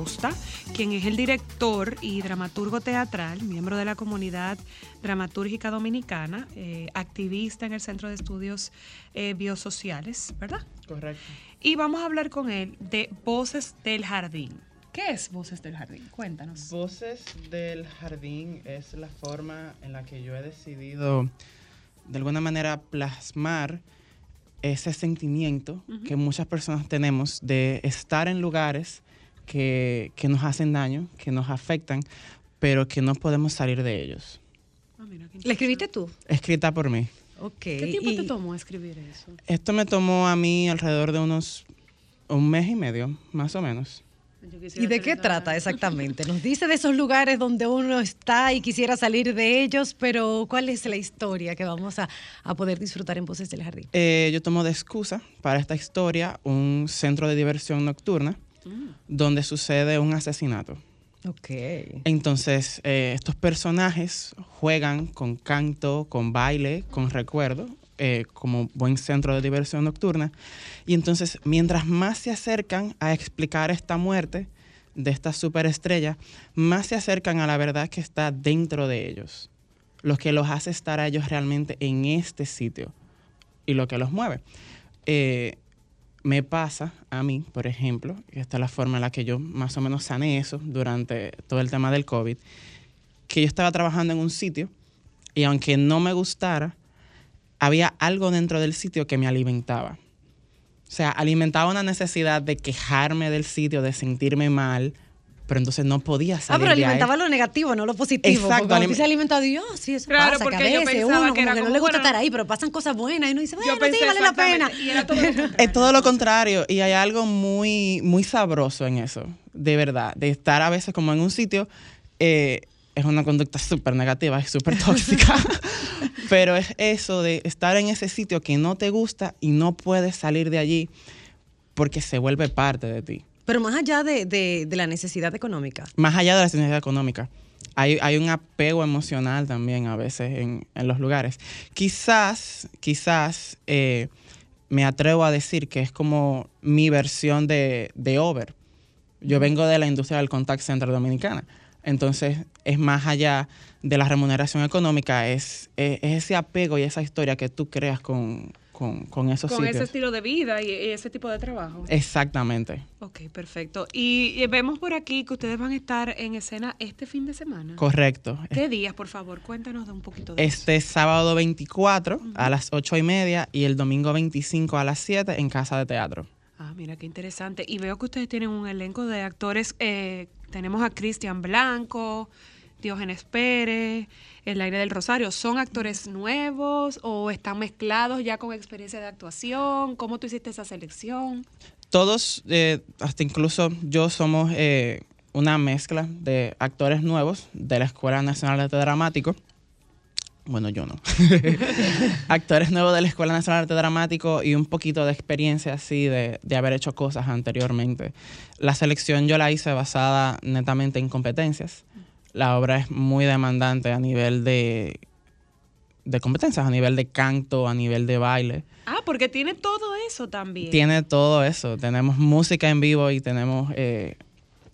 Acosta, quien es el director y dramaturgo teatral, miembro de la comunidad dramatúrgica dominicana, eh, activista en el Centro de Estudios eh, Biosociales, ¿verdad? Correcto. Y vamos a hablar con él de Voces del Jardín. ¿Qué es Voces del Jardín? Cuéntanos. Voces del Jardín es la forma en la que yo he decidido, de alguna manera, plasmar ese sentimiento que muchas personas tenemos de estar en lugares que, que nos hacen daño, que nos afectan, pero que no podemos salir de ellos. Ah, mira, ¿La escribiste tú? Escrita por mí. Ok. ¿Qué tiempo te y- tomó escribir eso? Esto me tomó a mí alrededor de unos un mes y medio, más o menos. ¿Y de qué trata exactamente? Nos dice de esos lugares donde uno está y quisiera salir de ellos, pero ¿cuál es la historia que vamos a, a poder disfrutar en Voces del Jardín? Eh, yo tomo de excusa para esta historia un centro de diversión nocturna donde sucede un asesinato. Ok. Entonces, eh, estos personajes juegan con canto, con baile, con recuerdo, eh, como buen centro de diversión nocturna. Y entonces, mientras más se acercan a explicar esta muerte de esta superestrella, más se acercan a la verdad que está dentro de ellos, lo que los hace estar a ellos realmente en este sitio y lo que los mueve. Eh, me pasa a mí, por ejemplo, y esta es la forma en la que yo más o menos sané eso durante todo el tema del COVID, que yo estaba trabajando en un sitio y aunque no me gustara, había algo dentro del sitio que me alimentaba. O sea, alimentaba una necesidad de quejarme del sitio, de sentirme mal, pero entonces no podía Ah, salir pero de ahí. alimentaba lo negativo, no lo positivo. Exacto, Porque se alimentado, Dios, sí, eso Claro, pasa, que porque yo a veces pensaba uno que como que no como, le gusta bueno, estar ahí, pero pasan cosas buenas y uno dice, bueno, pensé sí, vale la pena. y era todo. Es todo lo contrario y hay algo muy, muy sabroso en eso, de verdad, de estar a veces como en un sitio, eh, es una conducta súper negativa, es súper *laughs* tóxica, pero es eso de estar en ese sitio que no te gusta y no puedes salir de allí porque se vuelve parte de ti. Pero más allá de, de- de la necesidad económica. Más allá de la necesidad económica, hay, hay un apego emocional también a veces en, en los lugares. Quizás, quizás eh, me atrevo a decir que es como mi versión de, de Over. Yo vengo de la industria del contact center dominicana. Entonces, es más allá de la remuneración económica, es, es- es ese apego y esa historia que tú creas con, con, con esos Con ese estilo de vida y ese tipo de trabajo. Exactamente. Ok, perfecto. Y vemos por aquí que ustedes van a estar en escena este fin de semana. Correcto. ¿Qué días, por favor? Cuéntanos de un poquito de eso. Este sábado 24 a las 8 y media y el domingo 25 a las 7 en Casa de Teatro. Ah, mira qué interesante. Y veo que ustedes tienen un elenco de actores. eh, tenemos a Cristian Blanco, Diógenes Pérez, El aire del Rosario, ¿son actores nuevos o están mezclados ya con experiencia de actuación? ¿Cómo tú hiciste esa selección? Todos, eh, hasta incluso yo, somos eh, una mezcla de actores nuevos de la Escuela Nacional de Arte Dramático. Bueno, yo no. *laughs* actores nuevos de la Escuela Nacional de Arte Dramático y un poquito de experiencia así de, de haber hecho cosas anteriormente. La selección yo la hice basada netamente en competencias. La obra es muy demandante a nivel de, de competencias, a nivel de canto, a nivel de baile. Ah, porque tiene todo eso también. Tiene todo eso. Tenemos música en vivo y tenemos eh,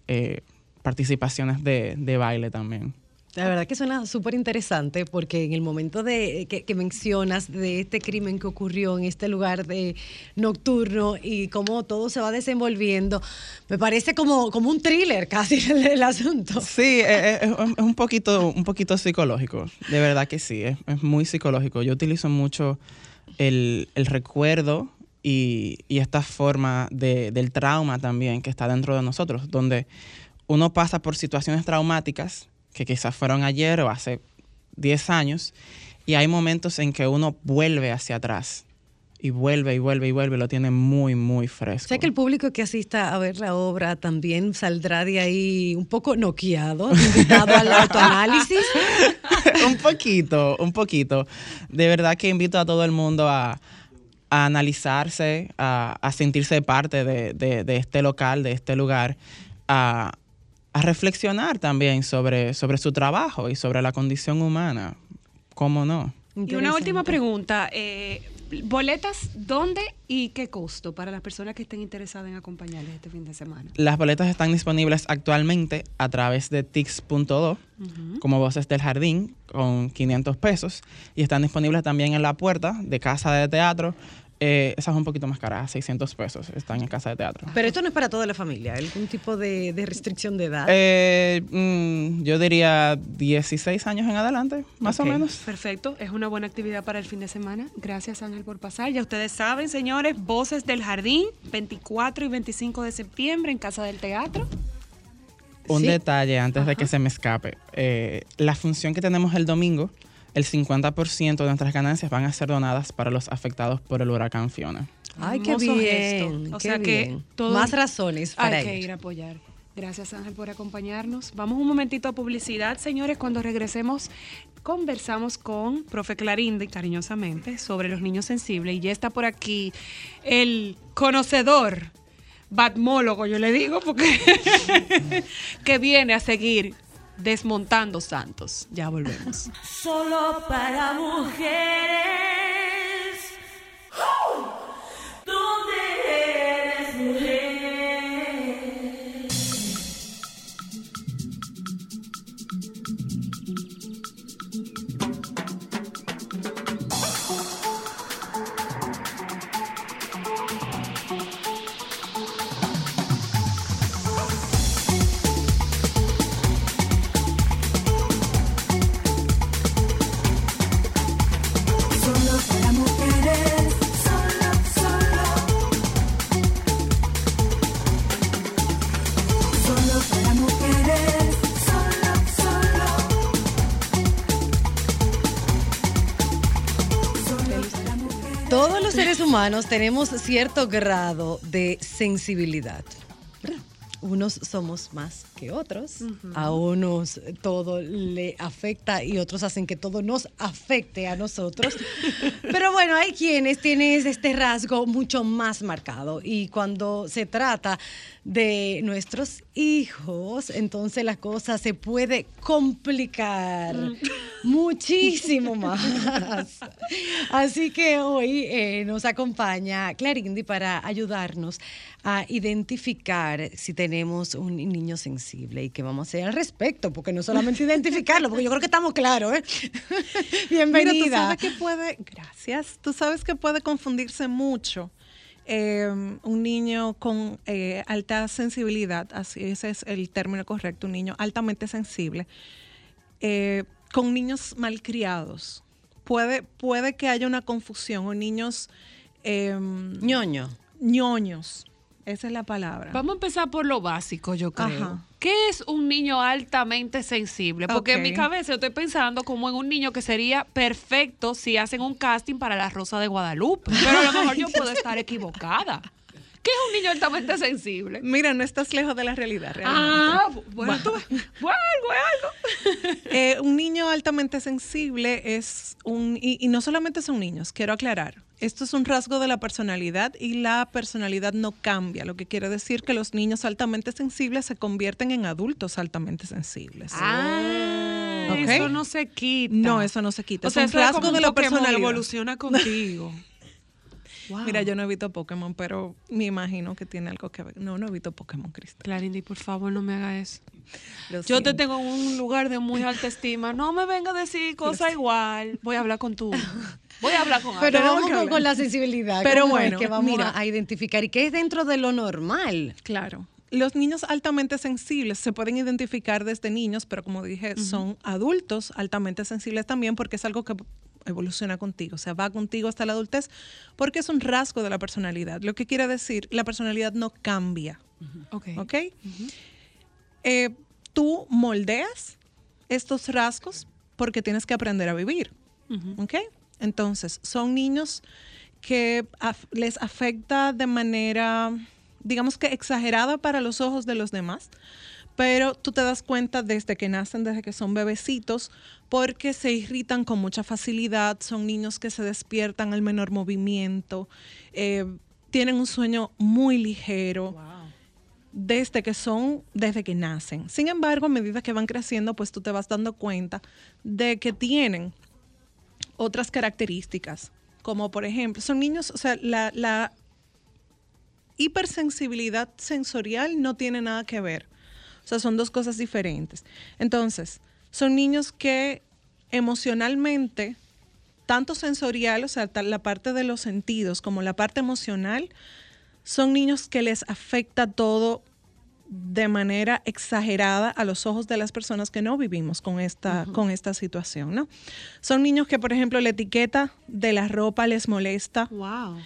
eh, participaciones de, de baile también. La verdad que suena súper interesante porque en el momento de que, que mencionas de este crimen que ocurrió en este lugar de nocturno y cómo todo se va desenvolviendo, me parece como, como un thriller casi *laughs* el, asunto. Sí, es, es- es un, poquito, un poquito psicológico. De verdad que sí, es, es muy psicológico. Yo utilizo mucho el, el recuerdo y, y esta forma de- del trauma también que está dentro de nosotros, donde uno pasa por situaciones traumáticas que quizás fueron ayer o hace 10 años, y hay momentos en que uno vuelve hacia atrás. Y vuelve y vuelve y vuelve, lo tiene muy, muy fresco. Sé que el público que asista a ver la obra también saldrá de ahí un poco noqueado, invitado al autoanálisis. *laughs* un poquito, un poquito. De verdad que invito a todo el mundo a, a analizarse, a, a sentirse parte de, de- de este local, de este lugar, a, a reflexionar también sobre, sobre su trabajo y sobre la condición humana. ¿Cómo no? Y una última pregunta. eh, ¿Boletas dónde y qué costo para las personas que estén interesadas en acompañarles este fin de semana? Las boletas están disponibles actualmente a través de Tix.do Ujú. como Voces del Jardín con 500 pesos y están disponibles también en la puerta de Casa de Teatro. Eh, esa es un poquito más cara, 600 pesos están en Casa de Teatro. Pero esto no es para toda la familia, algún tipo de, de restricción de edad. Eh, mm, yo diría 16 años en adelante, más o menos. Perfecto, es una buena actividad para el fin de semana. Gracias Ángel por pasar. Ya ustedes saben, señores, Voces del Jardín, 24 y 25 de septiembre en Casa del Teatro. Un Sí. detalle antes de que se me escape. Eh, la función que tenemos el domingo, el 50% de nuestras ganancias van a ser donadas para los afectados por el huracán Fiona. Ay, qué bien. gesto. O qué sea que todo- Más razones para Hay que ir. ir a apoyar. Gracias Ángel por acompañarnos. Vamos un momentito a publicidad, señores. Cuando regresemos, conversamos con profe Clarinde, cariñosamente, sobre los niños sensibles. Y ya está por aquí el conocedor, batmólogo, yo le digo, porque *laughs* que viene a seguir desmontando santos. Ya volvemos. *laughs* Solo para mujeres. ¿Dónde seres humanos tenemos cierto grado de sensibilidad. Unos somos más que otros, a unos todo le afecta y otros hacen que todo nos afecte a nosotros. *laughs* Pero bueno, hay quienes tienen este rasgo mucho más marcado y cuando se trata de nuestros hijos, entonces la cosa se puede complicar muchísimo *laughs* más. Así que hoy eh, nos acompaña Clarindi para ayudarnos a identificar si tenemos un niño sensible y qué vamos a hacer al respecto, porque no solamente *laughs* identificarlo, porque yo creo que estamos claros, ¿eh? Bienvenida. *laughs* Mira, tú sabes que puede, gracias, tú sabes que puede confundirse mucho eh, un niño con eh, alta sensibilidad, así ese es el término correcto, un niño altamente sensible, eh, con niños malcriados. Puede, puede que haya una confusión o niños... Ñoño. ñoños. Esa es la palabra. Vamos a empezar por lo básico, yo creo. Ajá. ¿Qué es un niño altamente sensible? Porque en mi cabeza yo estoy pensando como en un niño que sería perfecto si hacen un casting para la Rosa de Guadalupe. Pero a lo mejor yo puedo estar equivocada. ¿Qué es un niño altamente sensible? Mira, no estás lejos de la realidad. realmente. Ah, bueno, tú, bueno, algo, algo. *laughs* Eh, un niño altamente sensible es un, y, y no solamente son niños, quiero aclarar, esto es un rasgo de la personalidad y la personalidad no cambia, lo que quiere decir que los niños altamente sensibles se convierten en adultos altamente sensibles. Ah, Ok. eso no se quita. No, eso no se quita. O sea, es un rasgo de la personalidad. evoluciona contigo. *laughs* Mira, yo no he visto Pokémon, pero me imagino que tiene algo que ver. No, no he visto Pokémon, Cristo. Clarindy, por favor, no me haga eso. Lo Yo te tengo en un lugar de muy alta estima. No me venga a decir cosas igual. Voy a hablar con tú. Voy a hablar con Pero alguien. vamos con, con la sensibilidad. Pero ¿cómo es bueno, que vamos mira. a identificar y qué es dentro de lo normal. Claro. Los niños altamente sensibles se pueden identificar desde niños, pero como dije, son adultos altamente sensibles también porque es algo que evoluciona contigo, o sea, va contigo hasta la adultez porque es un rasgo de la personalidad. Lo que quiere decir, la personalidad no cambia. Ok. ¿Ok? Eh, tú moldeas estos rasgos porque tienes que aprender a vivir. ¿Ok? Entonces, son niños que af- les afecta de manera, digamos que exagerada para los ojos de los demás, pero tú te das cuenta desde que nacen, desde que son bebecitos, porque se irritan con mucha facilidad, son niños que se despiertan al menor movimiento, eh, tienen un sueño muy ligero. Desde que son, desde que nacen. Sin embargo, a medida que van creciendo, pues tú te vas dando cuenta de que tienen otras características, como por ejemplo, son niños, o sea, la, la hipersensibilidad sensorial no tiene nada que ver. O sea, son dos cosas diferentes. Entonces, son niños que emocionalmente, tanto sensorial, o sea, la parte de los sentidos como la parte emocional, son niños que les afecta todo de manera exagerada a los ojos de las personas que no vivimos con esta, con esta situación, ¿no? Son niños que, por ejemplo, la etiqueta de la ropa les molesta. Wow.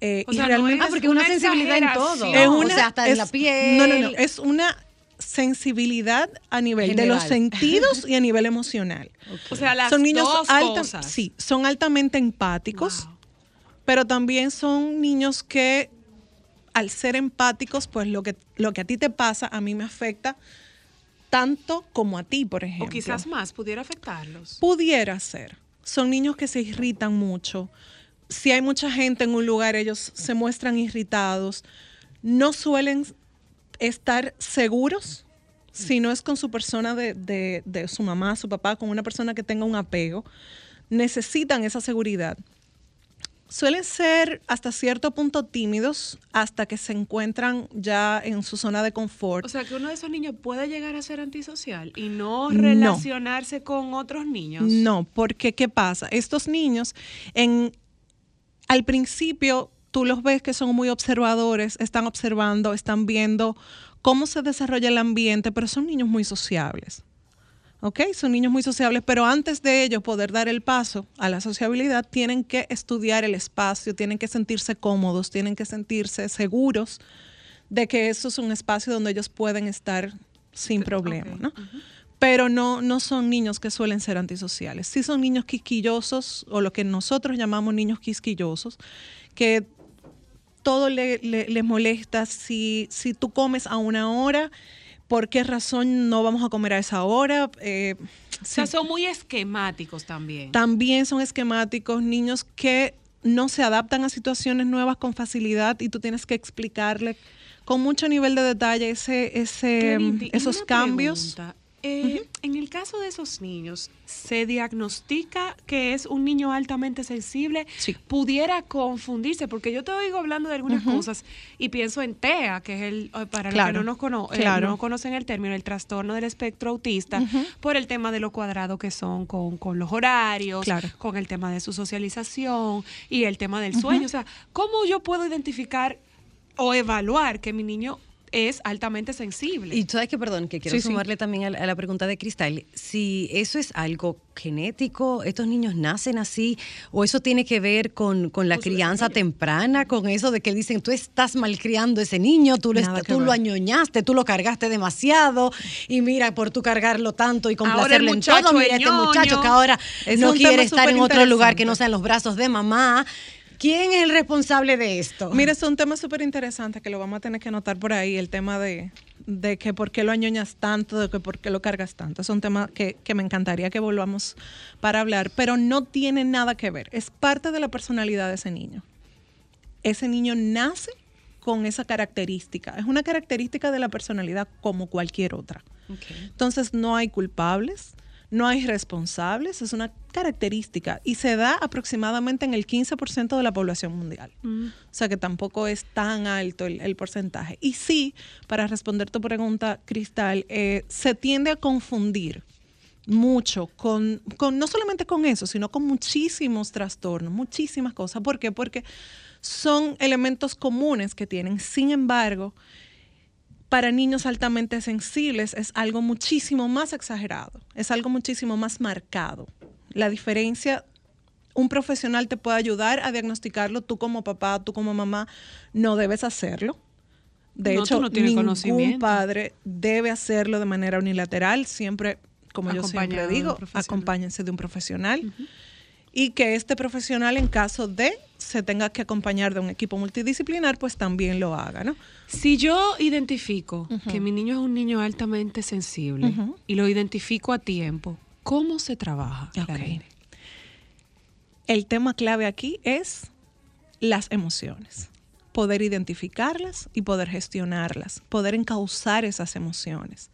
Eh, O y sea, no realmente es Ah, porque una sensibilidad en todo. o sea, hasta en la piel. No, no, no. Es una sensibilidad a nivel de los sentidos *laughs* y a nivel emocional. O sea, las son niños dos alta- cosas. sí, son altamente empáticos, pero también son niños que al ser empáticos, pues lo que lo que a ti te pasa a mí me afecta tanto como a ti, por ejemplo. O quizás más pudiera afectarlos. Pudiera ser. Son niños que se irritan mucho. Si hay mucha gente en un lugar, ellos se muestran irritados. No suelen estar seguros si no es con su persona de, de- de su mamá, su papá, con una persona que tenga un apego. Necesitan esa seguridad. Suelen ser hasta cierto punto tímidos hasta que se encuentran ya en su zona de confort. O sea, que uno de esos niños puede llegar a ser antisocial y no No. relacionarse con otros niños. No, porque ¿qué pasa? Estos niños, en, al principio, tú los ves que son muy observadores, están observando, están viendo cómo se desarrolla el ambiente, pero son niños muy sociables. ¿Ok? Son niños muy sociables, pero antes de ellos poder dar el paso a la sociabilidad, tienen que estudiar el espacio, tienen que sentirse cómodos, tienen que sentirse seguros de que eso es un espacio donde ellos pueden estar sin problema, ¿no? Pero no, no son niños que suelen ser antisociales. Sí son niños quisquillosos o lo que nosotros llamamos niños quisquillosos, que todo le- le- les molesta si, si tú comes a una hora, ¿por qué razón no vamos a comer a esa hora? Eh, O sea, sí. son muy esquemáticos también. También son esquemáticos, niños que no se adaptan a situaciones nuevas con facilidad y tú tienes que explicarle con mucho nivel de detalle ese, ese, esos cambios. pregunta. Eh, En el caso de esos niños, ¿se diagnostica que es un niño altamente sensible? Pudiera confundirse, porque yo te oigo hablando de algunas cosas y pienso en TEA, que es el, eh, para los que no, nos cono- eh, no conocen el término, el trastorno del espectro autista, por el tema de lo cuadrado que son con, con los horarios, Claro. con el tema de su socialización y el tema del sueño. O sea, ¿cómo yo puedo identificar o evaluar que mi niño es altamente sensible. Y tú sabes que, perdón, que quiero Sí, sí. sumarle también a la, a la pregunta de Cristal, si eso es algo genético, estos niños nacen así, o eso tiene que ver con, con la crianza temprana, con eso de que dicen, tú estás malcriando a ese niño, tú, lo, Nada est- que tú lo añoñaste, tú lo cargaste demasiado, y mira, por tú cargarlo tanto y complacerlo en todo, mira este muchacho que ahora no quiere estar en otro lugar que no sea en los brazos de mamá. ¿Quién es el responsable de esto? Mira, es un tema súper interesante que lo vamos a tener que anotar por ahí, el tema de, de que por qué lo añoñas tanto, de que por qué lo cargas tanto. Es un tema que, que me encantaría que volvamos para hablar, pero no tiene nada que ver. Es parte de la personalidad de ese niño. Ese niño nace con esa característica. Es una característica de la personalidad como cualquier otra. Entonces no hay culpables, no hay responsables, es una característica y se da aproximadamente en el 15% de la población mundial. Mm. O sea que tampoco es tan alto el, el porcentaje. Y sí, para responder tu pregunta, Cristal, eh, se tiende a confundir mucho con, con, no solamente con eso, sino con muchísimos trastornos, muchísimas cosas. ¿Por qué? Porque son elementos comunes que tienen. Sin embargo, para niños altamente sensibles es algo muchísimo más exagerado, es algo muchísimo más marcado. La diferencia, un profesional te puede ayudar a diagnosticarlo, tú como papá, tú como mamá, no debes hacerlo. De No, hecho, no ningún padre debe hacerlo de manera unilateral, siempre, como yo siempre de digo, acompáñense de un profesional. Y que este profesional, en caso de se tenga que acompañar de un equipo multidisciplinar, pues también lo haga, ¿no? Si yo identifico que mi niño es un niño altamente sensible y lo identifico a tiempo, ¿cómo se trabaja? Ok. Clarine? El tema clave aquí es las emociones. Poder identificarlas y poder gestionarlas, poder encauzar esas emociones.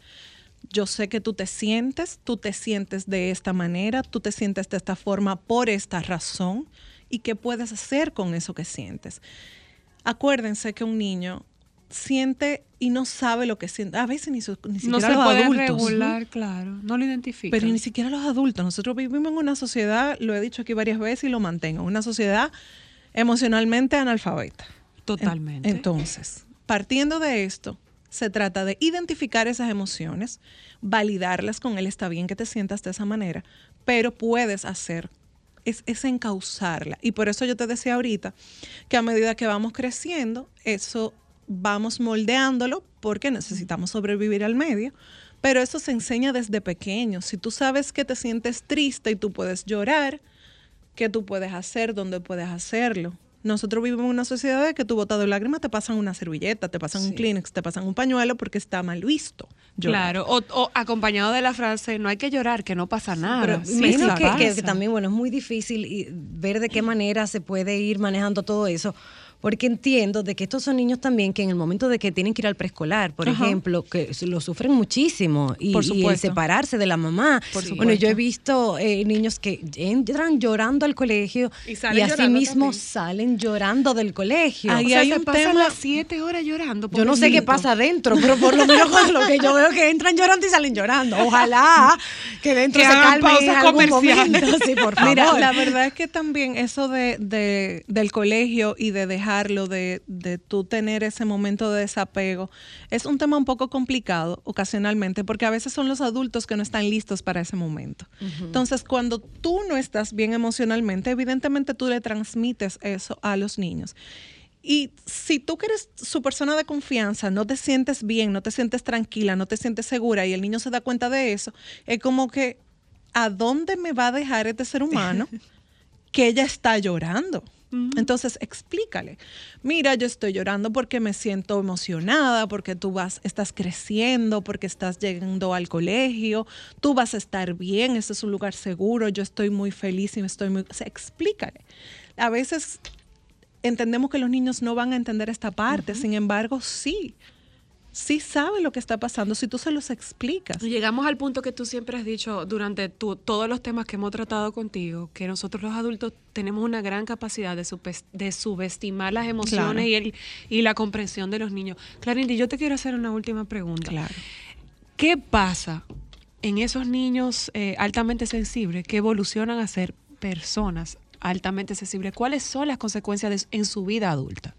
Yo sé que tú te sientes, tú te sientes de esta manera, tú te sientes de esta forma por esta razón y qué puedes hacer con eso que sientes. Acuérdense que un niño siente y no sabe lo que siente. A veces ni, su- ni siquiera No se los puede adultos. regular, claro. No lo identifica. Pero ni siquiera los adultos. Nosotros vivimos en una sociedad, lo he dicho aquí varias veces y lo mantengo, una sociedad emocionalmente analfabeta. Totalmente. En- entonces, partiendo de esto, se trata de identificar esas emociones, validarlas con él, está bien que te sientas de esa manera, pero puedes hacer es, es encauzarla. Y por eso yo te decía ahorita que a medida que vamos creciendo, eso vamos moldeándolo porque necesitamos sobrevivir al medio. Pero eso se enseña desde pequeño. Si tú sabes que te sientes triste y tú puedes llorar, ¿qué tú puedes hacer? ¿Dónde puedes hacerlo? Nosotros vivimos en una sociedad de que tú botado lágrimas, te pasan una servilleta, te pasan un Kleenex, te pasan un pañuelo porque está mal visto. llorar. Claro, o, o acompañado de la frase, no hay que llorar, que no pasa nada. Pero Sí, imagino sí que, que también, bueno, es muy difícil y ver de qué manera se puede ir manejando todo eso, porque entiendo de que estos son niños también que en el momento de que tienen que ir al preescolar, por Ajá. ejemplo, que lo sufren muchísimo y, Por y el separarse de la mamá. Por Bueno, yo he visto eh, niños que entran llorando al colegio Y y, así mismo también. salen llorando del colegio. Ahí O sea, hay se un pasan tema las siete horas llorando. yo no sé qué pasa adentro, pero por lo menos con lo que yo veo que entran llorando y salen llorando. Ojalá que dentro Que se calme en pausa algún momento. *laughs* Sí, por favor. Mira, la verdad es que también eso de, de- del colegio y de dejarlo, de, de tú tener ese momento de desapego, es un tema un poco complicado ocasionalmente, porque a veces son los adultos que no están listos para ese momento. Entonces, cuando tú no estás bien emocionalmente, evidentemente tú le transmites eso a los niños. Y si tú que eres su persona de confianza, no te sientes bien, no te sientes tranquila, no te sientes segura y el niño se da cuenta de eso, es como que, ¿a dónde me va a dejar este ser humano *laughs* que ella está llorando? Entonces explícale, mira, yo estoy llorando porque me siento emocionada, porque tú vas, estás creciendo, porque estás llegando al colegio, tú vas a estar bien, este es un lugar seguro, yo estoy muy feliz y me estoy muy, o sea, explícale. A veces entendemos que los niños no van a entender esta parte, sin embargo, sí, sí saben lo que está pasando si tú se los explicas. Llegamos al punto que tú siempre has dicho durante tu- todos los temas que hemos tratado contigo, que nosotros los adultos tenemos una gran capacidad de, subestimar las emociones Claro. y, el, y la comprensión de los niños. Clarindy, yo te quiero hacer una última pregunta. Claro. ¿Qué pasa en esos niños eh, altamente sensibles que evolucionan a ser personas altamente sensibles? ¿Cuáles son las consecuencias de- en su vida adulta?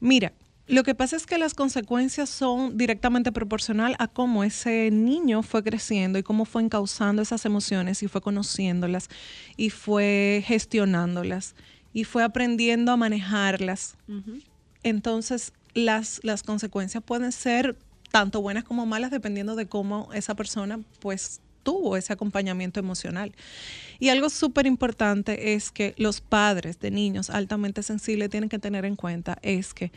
Mira, Lo que pasa es que las consecuencias son directamente proporcional a cómo ese niño fue creciendo y cómo fue encauzando esas emociones y fue conociéndolas y fue gestionándolas y fue aprendiendo a manejarlas. Entonces, las, las consecuencias pueden ser tanto buenas como malas dependiendo de cómo esa persona pues tuvo ese acompañamiento emocional. Y algo súper importante es que los padres de niños altamente sensibles tienen que tener en cuenta es que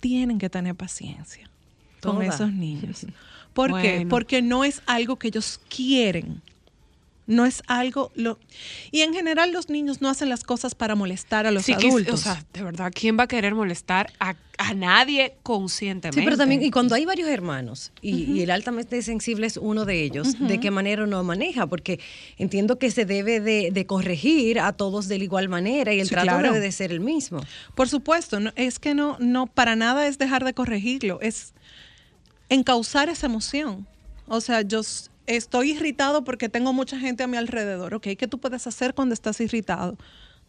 tienen que tener paciencia con Toda. esos niños. *laughs* ¿Por qué? Porque no es algo que ellos quieren. No es algo lo y en general los niños no hacen las cosas para molestar a los Sí, que- adultos. o sea, de verdad, ¿quién va a querer molestar a, a nadie conscientemente? Sí, pero también, y cuando hay varios hermanos, y, y el altamente sensible es uno de ellos, ¿de qué manera uno maneja? Porque entiendo que se debe de, de corregir a todos de la igual manera y el Sí, trato claro. debe de ser el mismo. Por supuesto, no, es que no, no, para nada es dejar de corregirlo, es encauzar esa emoción. O sea, yo estoy irritado porque tengo mucha gente a mi alrededor, ¿ok? ¿Qué tú puedes hacer cuando estás irritado?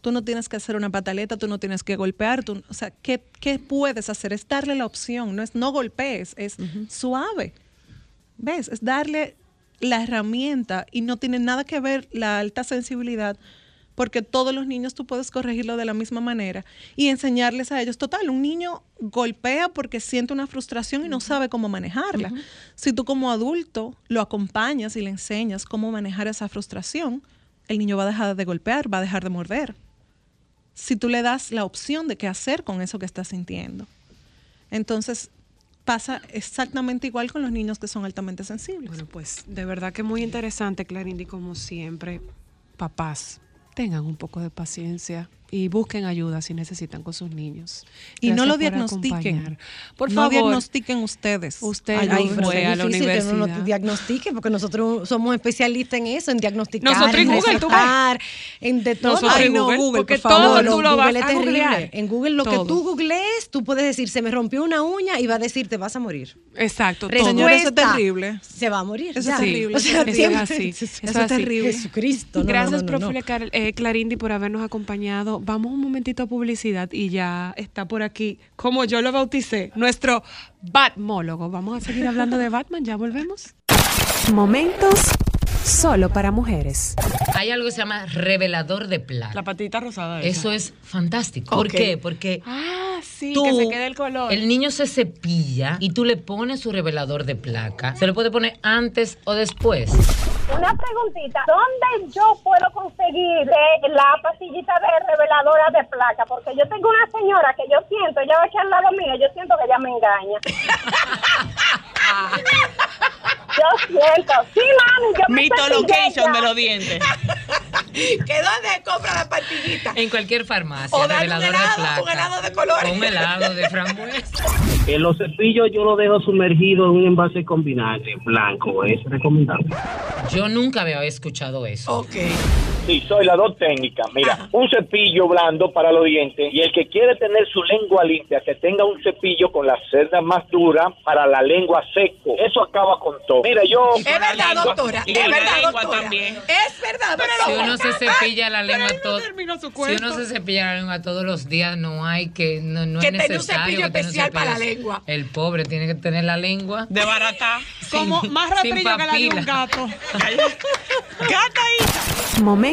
Tú no tienes que hacer una pataleta, tú no tienes que golpear, tú, o sea, ¿qué, qué puedes hacer? Es darle la opción, no es no golpees, es suave. ¿Ves? Es darle la herramienta y no tiene nada que ver la alta sensibilidad porque todos los niños tú puedes corregirlo de la misma manera y enseñarles a ellos. Total, un niño golpea porque siente una frustración y no sabe cómo manejarla. Si tú como adulto lo acompañas y le enseñas cómo manejar esa frustración, el niño va a dejar de golpear, va a dejar de morder. Si tú le das la opción de qué hacer con eso que está sintiendo. Entonces, pasa exactamente igual con los niños que son altamente sensibles. Bueno, pues de verdad que muy interesante, Clarindy, como siempre. Papás, tengan un poco de paciencia y busquen ayuda si necesitan con sus niños. Y no lo por diagnostiquen. Por no favor, diagnostiquen ustedes. Usted Ay, no pero fue es a la difícil que universidad. no diagnostique porque nosotros somos especialistas en eso, en diagnosticar, Nosotros en Google, ¿tú recetar, en de todo. Nosotros y Ay, no, Google, Google, porque por favor, todo no, tú lo vas es a terrible. googlear. En Google lo Todo. que tú googlees, tú puedes decir, se me rompió una uña y va a decir, te vas a morir. Exacto. Señor, eso es terrible. Se va a morir. Eso ya. es terrible. O sea, Eso es así. Eso *laughs* Eso es terrible. Jesucristo. no, no, Gracias, no, no, profe no. Eh, Clarindy, por habernos acompañado. Vamos un momentito a publicidad y ya está por aquí, como yo lo bauticé, nuestro Batmólogo. Vamos a seguir hablando de Batman, ya volvemos. Momentos solo para mujeres. Hay algo que se llama revelador de placa. La patita rosada. Eso es fantástico. ¿Por qué? Porque Ah, sí, tú, que se quede el color. el niño se cepilla y tú le pones su revelador de placa. Se lo puede poner antes o después. Una preguntita, ¿dónde yo puedo conseguir eh, la pastillita de reveladora de placa? Porque yo tengo una señora que yo siento, ella va a echar al lado mío, yo siento que ella me engaña. *laughs* yo siento, sí, mami, yo me Mito location de los dientes. *laughs* ¿Que dónde compra la pastillita? En cualquier farmacia, O dale un revelador de helado, placa. un helado de colores. Un helado de frambuesa. *laughs* En los cepillos yo lo dejo sumergido en un envase con vinagre blanco, es recomendable. Yo nunca había escuchado eso. Sí, soy la dos técnica. Mira, un cepillo blando para los dientes y el que quiere tener su lengua limpia, que tenga un cepillo con las cerdas más duras para la lengua seco. Eso acaba con todo. Mira, yo... Es verdad, doctora. Y Es verdad, lengua doctora. también. Es verdad, Si pero uno se cepilla la lengua todo, si uno se cepilla la lengua todos los días, no hay que, no, no Que es tenga un necesario cepillo que tenga un especial para la lengua. El pobre tiene que tener la lengua De barata. Como más rastrillo que la de un gato. Gata *laughs* ahí.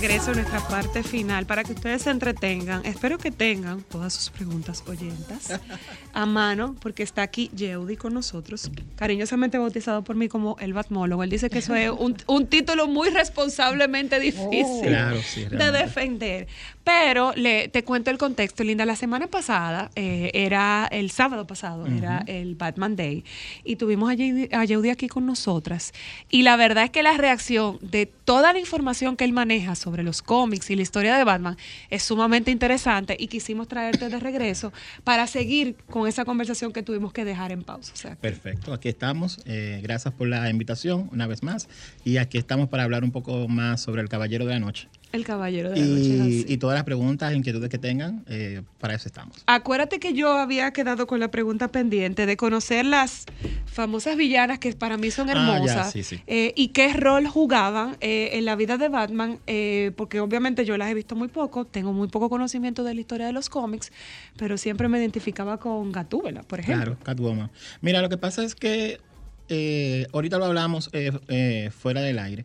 regreso a nuestra parte final para que ustedes se entretengan. Espero que tengan todas sus preguntas oyentas a mano, porque está aquí Yeudi con nosotros, cariñosamente bautizado por mí como el Batmólogo. Él dice que eso es un, un título muy responsablemente difícil Claro, sí, de defender. Pero le, te cuento el contexto, Linda. La semana pasada, eh, era el sábado pasado, era el Batman Day, y tuvimos a Yeudi aquí con nosotras. Y la verdad es que la reacción de toda la información que él maneja sobre los cómics y la historia de Batman es sumamente interesante y quisimos traerte de regreso para seguir con esa conversación que tuvimos que dejar en pausa. Perfecto, aquí estamos. Eh, gracias por la invitación una vez más. Y aquí estamos para hablar un poco más sobre el Caballero de la Noche. El caballero de la noche. Y, así. y todas las preguntas, inquietudes que tengan, eh, para eso estamos. Acuérdate que yo había quedado con la pregunta pendiente de conocer las famosas villanas que para mí son Ah, ya, hermosas sí, sí. eh, y qué rol jugaban eh, en la vida de Batman, porque obviamente yo las he visto muy poco, tengo muy poco conocimiento de la historia de los cómics, pero siempre me identificaba con Gatúbela, por ejemplo. Claro, Catwoman. Mira, lo que pasa es que ahorita lo hablamos fuera del aire,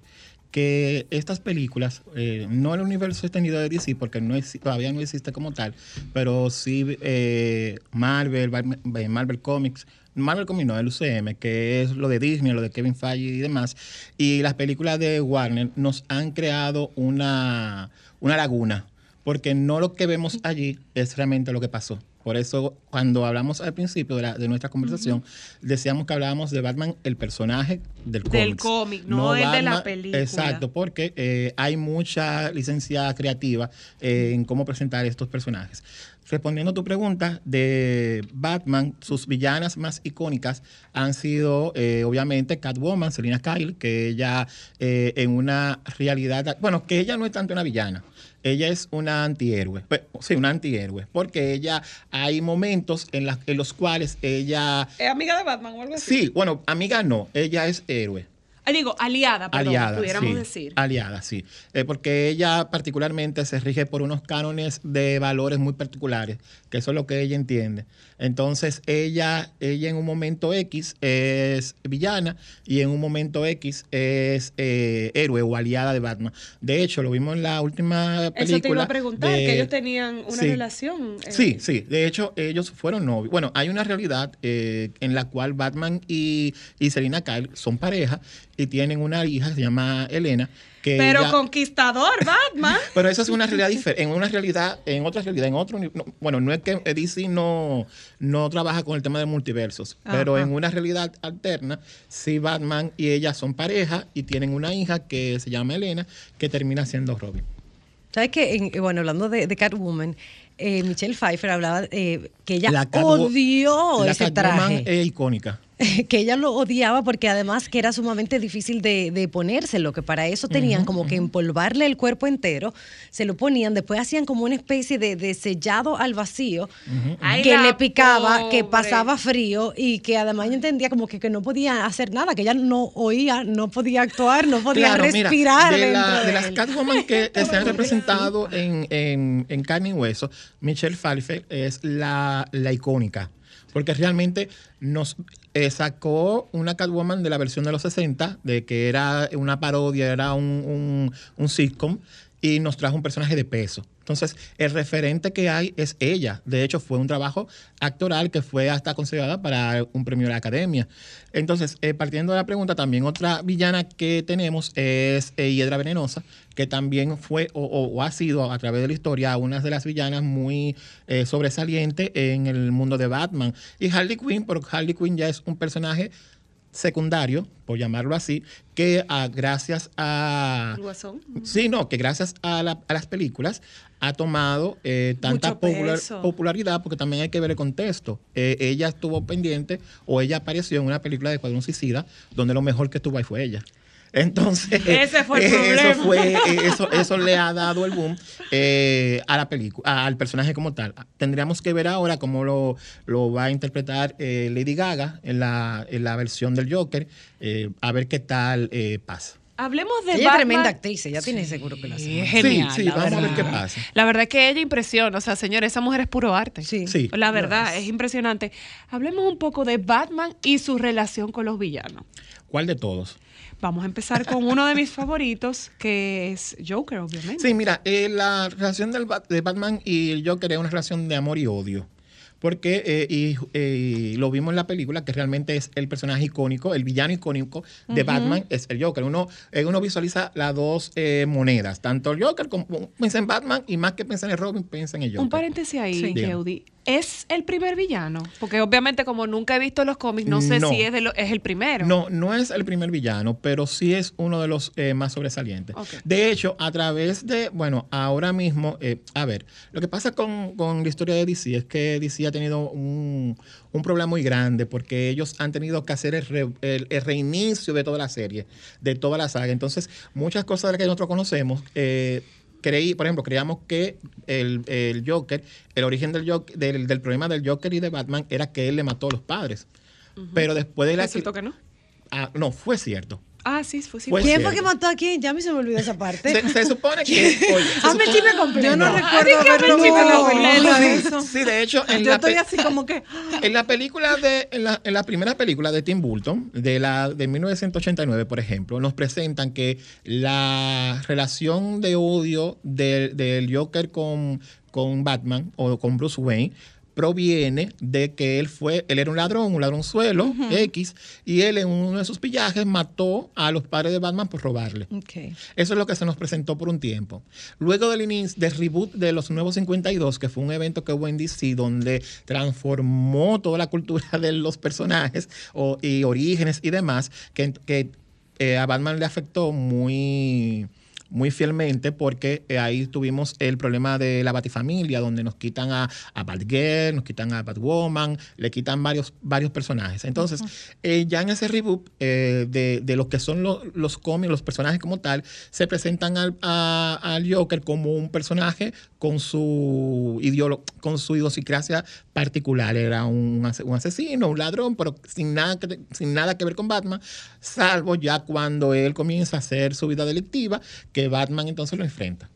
que estas películas, eh, no el universo extendido de DC, porque no exi- todavía no existe como tal, pero sí eh, Marvel, eh, Marvel Comics, Marvel Comics no, el UCM, que es lo de Disney, lo de Kevin Feige y demás, y las películas de Warner nos han creado una, una laguna porque no lo que vemos allí es realmente lo que pasó. Por eso, cuando hablamos al principio de, la- de nuestra conversación, decíamos que hablábamos de Batman, el personaje del cómic. Del cómic, no el de la Batman- película. Exacto, porque eh, hay mucha licencia creativa eh, en cómo presentar estos personajes. Respondiendo a tu pregunta, de Batman, sus villanas más icónicas han sido, eh, obviamente, Catwoman, Selina Kyle, que ella en una realidad, bueno, que ella no es tanto una villana, ella es una antihéroe, Pues, sí, una antihéroe, porque ella, hay momentos en, las- en los cuales ella, ¿Es amiga de Batman o algo así? sí, bueno, amiga no, ella es héroe. Ah, digo, aliada, perdón, Aliada, pudiéramos sí, decir. Aliada, sí. Eh, porque ella particularmente se rige por unos cánones de valores muy particulares, que eso es lo que ella entiende. Entonces, ella, ella en un momento X es villana y en un momento X es eh, héroe o aliada de Batman. De hecho, lo vimos en la última película. Eso te iba a preguntar, de- que ellos tenían una Sí. relación. eh, Sí, sí. De hecho, ellos fueron novios. Bueno, hay una realidad eh, en la cual Batman y, y Selina Kyle son pareja y tienen una hija, se llama Elena. Que Pero conquistador, Batman. *laughs* pero eso es una realidad diferente. En una realidad, en otra realidad, en otro. no, bueno, no es que DC no, no trabaja con el tema de multiversos, pero en una realidad alterna, sí, Batman y ella son pareja y tienen una hija que se llama Elena, que termina siendo Robin. ¿Sabes qué? En- bueno, hablando de, de Catwoman, eh, Michelle Pfeiffer hablaba eh, que ella La odió la ese Catwoman traje. es icónica. *laughs* que ella lo odiaba porque además que era sumamente difícil de, de ponérselo, que para eso tenían como que empolvarle el cuerpo entero, se lo ponían, después hacían como una especie de, de sellado al vacío que le picaba, que pasaba frío y que además ella entendía como que, que no podía hacer nada, que ella no oía, no podía actuar, no podía Claro, mira, respirar de, dentro la- de de las. Catwoman que, *laughs* que se han representado en, en, en carne y hueso, Michelle Pfeiffer es la, la icónica. Porque realmente nos eh, sacó una Catwoman de la versión de los 60, de que era una parodia, era un, un, un sitcom, y nos trajo un personaje de peso. Entonces, el referente que hay es ella. De hecho, fue un trabajo actoral que fue hasta considerada para un premio de la Academia. Entonces, eh, partiendo de la pregunta, también otra villana que tenemos es eh, Hiedra Venenosa, que también fue o, ha sido a través de la historia una de las villanas muy eh, sobresaliente en el mundo de Batman. Y Harley Quinn, porque Harley Quinn ya es un personaje secundario, por llamarlo así, que ah, gracias a... Guasón. Sí, no, que gracias a, la- a las películas ha tomado eh, tanta popular- popularidad, porque también hay que ver el contexto. Eh, ella estuvo pendiente o ella apareció en una película de Escuadrón Suicida, donde lo mejor que estuvo ahí fue ella. Entonces, *laughs* Ese fue el eh, problema. Eso, fue, eh, eso, eso le ha dado el boom eh, a la película, al personaje como tal. Tendríamos que ver ahora cómo lo, lo va a interpretar eh, Lady Gaga en la, en la versión del Joker, eh, a ver qué tal eh, pasa. Hablemos de Ella es Batman. tremenda actriz, ella tiene seguro que lo hace. Es genial. sí, la vamos a ver verdad. qué pasa. La verdad es que ella impresiona. O sea, señores, esa mujer es puro arte. Sí. Sí. La verdad, es. es impresionante. Hablemos un poco de Batman y su relación con los villanos. ¿Cuál de todos? Vamos a empezar con uno de mis favoritos, que es Joker, obviamente. Sí, mira, eh, la relación del Bat- de Batman y el Joker es una relación de amor y odio. Porque, eh, y, eh, lo vimos en la película, que realmente es el personaje icónico, el villano icónico de. Batman es el Joker. Uno, eh, uno visualiza las dos eh, monedas, tanto el Joker como piensa en Batman y más que piensa en el Robin, piensa en el Joker. Un paréntesis ahí, Sí. Keudi. ¿Es el primer villano? Porque obviamente como nunca he visto los cómics, no sé No. si es, de lo- es el primero. No, no es el primer villano, pero sí es uno de los eh, más sobresalientes. De hecho, a través de, bueno, ahora mismo, eh, a ver, lo que pasa con, con la historia de DC es que DC ha tenido un, un problema muy grande porque ellos han tenido que hacer el, re- el- el reinicio de toda la serie, de toda la saga. Entonces, muchas cosas de las que nosotros conocemos, eh, creí, por ejemplo, creíamos que el, el Joker, el origen del, Joker- del, del problema del Joker y de Batman era que él le mató a los padres. Pero después de la... Resultó que no. Ah, no, fue cierto. Ah, sí, fue sí. ¿Quién fue que mató a quién? Ya a mí se me olvidó esa parte. Se, se supone que. *laughs* Oye, se Hazme el supone- chisme completo. Yo no Ah, recuerdo el haberlo visto en eso. Sí, de hecho, en Yo la, estoy así como que. en la película de. En la, en la primera película de Tim Burton, de la de 1989, por ejemplo, nos presentan que la relación de odio del, del Joker con, con Batman o con Bruce Wayne proviene de que él fue, él era un ladrón, un ladronzuelo Ujú. X, y él en uno de sus pillajes mató a los padres de Batman por robarle. Eso es lo que se nos presentó por un tiempo. Luego del inicio, del reboot de los Nuevos 52, que fue un evento que hubo en DC donde transformó toda la cultura de los personajes o- y orígenes y demás, que, que, eh, a Batman le afectó muy muy fielmente porque eh, ahí tuvimos el problema de la Batifamilia, donde nos quitan a, a Batgirl, nos quitan a Batwoman, le quitan varios, varios personajes. Entonces, eh, ya en ese reboot eh, de, de lo que son lo- los cómics, los personajes como tal, se presentan al, a- al Joker como un personaje con su, ideolo- con su idiosincrasia particular. Era un, un asesino, un ladrón, pero sin nada, que, sin nada que ver con Batman, salvo ya cuando él comienza a hacer su vida delictiva, que Batman entonces lo enfrenta.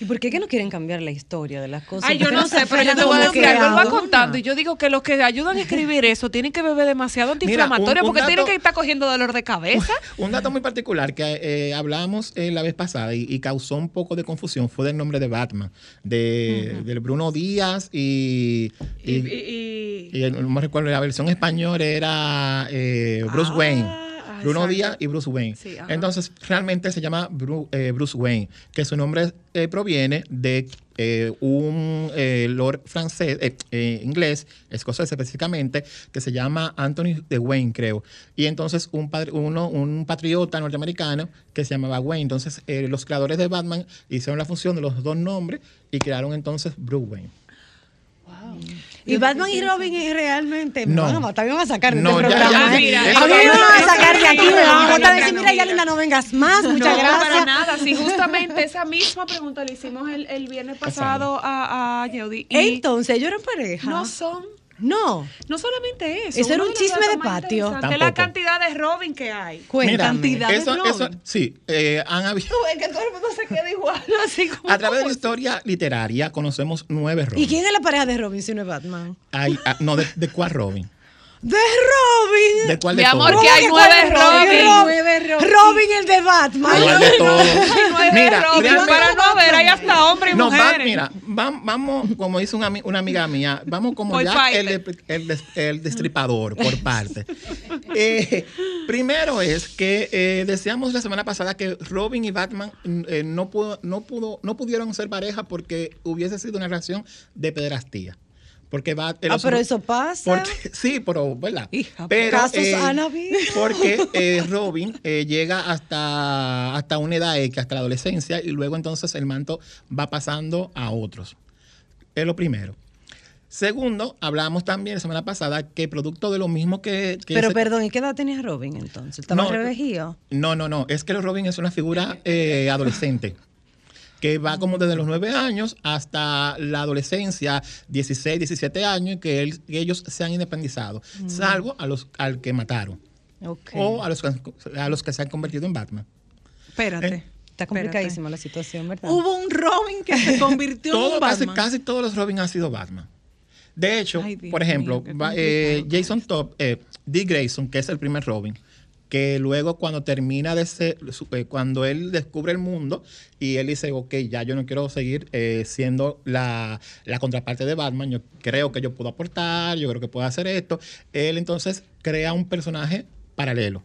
¿Y por qué que no quieren cambiar la historia de las cosas? Ay, yo ¿Por qué no sé, pero yo te voy a decir algo. Él va contando y yo digo que los que ayudan a escribir eso tienen que beber demasiado *laughs* antiinflamatorio un porque tienen que estar cogiendo dolor de cabeza. *laughs* Un dato muy particular que eh, hablamos eh, la vez pasada y, y causó un poco de confusión fue del nombre de Batman, de, del Bruno Díaz y, y, y el- no me recuerdo, la versión española era eh, Bruce Wayne. Bruno. Díaz y Bruce Wayne. Sí. Entonces, realmente se llama Bru- eh, Bruce Wayne, que su nombre eh, proviene de eh, un eh, lord francés, inglés, escocés específicamente, que se llama Anthony de Wayne, creo. Y entonces un, padre- uno, un patriota norteamericano que se llamaba Wayne. Entonces, eh, los creadores de Batman hicieron la función de los dos nombres y crearon entonces Bruce Wayne. Y Batman y Robin es realmente me No. van a matar, me van a sacar de No, este ya, programa. ya, ¿eh? mira, a eso mí me no- van a sacar de no- aquí, me van a botar a decir, mira, Yalinda, no vengas más, muchas no, gracias. para nada. Sí, justamente esa misma pregunta le hicimos el, el viernes pasado a, a Yeudi. y Entonces, ¿ellos eran pareja? No son. No. No solamente eso. Eso era un de chisme de patio. es la cantidad de Robin que hay. Mira, cantidad de eso, Robin. eso, sí, eh, han habido. Es que todo el mundo se queda igual, *laughs* así como. A través de la historia literaria conocemos nueve Robin. ¿Y quién es la pareja de Robin si no es Batman? Hay- ah, no, de, de cuál Robin? ¡De Robin! ¿De cuál Mi de amor, todos? que hay ¿Cómo nueve Robin. Robin. Robin, el de Batman. ¿Cuál de todos? *laughs* Nueve Mira, Robin, para no ver, hay hasta hombres y No, va- mujeres. mira, vam- vamos, como dice una, ami- una amiga mía, vamos como Boy ya el, destripador por parte. Eh, primero es que eh, decíamos la semana pasada que Robin y Batman mm, eh, no, pudo, no, pudo, no pudieron ser pareja porque hubiese sido una relación de pederastía. Porque Bat- Ah, pero eso pasa. porque- *laughs* sí, pero, ¿verdad? pero, casos eh, Annabelle. Porque *laughs* eh, Robin eh, llega hasta, hasta una edad X, hasta la adolescencia, y luego entonces el manto va pasando a otros. Es lo primero. Segundo, hablábamos también la semana pasada que producto de lo mismo que... que Pero perdón, ¿y qué edad tenía Robin entonces? ¿Estaba No, revejío? No, no, no. Es que Robin es una figura eh, adolescente. Que va como desde los 9 años hasta la adolescencia, 16, 17 años, que, él- que ellos se han independizado, Mm. salvo a los, al que mataron. o a los, que- a los que se han convertido en Batman. Espérate. Eh, Está complicadísima la situación, ¿verdad? Hubo un Robin que se convirtió Todo, en casi, Batman. casi todos los Robin han sido Batman. De hecho, Ay, por ejemplo, mío, qué va- eh, Jason Top, eh, Dick Grayson, que es el primer Robin, que luego cuando termina de ser, eh, cuando él descubre el mundo y él dice, ok, ya yo no quiero seguir eh, siendo la, la contraparte de Batman, yo creo que yo puedo aportar, yo creo que puedo hacer esto, él entonces crea un personaje paralelo.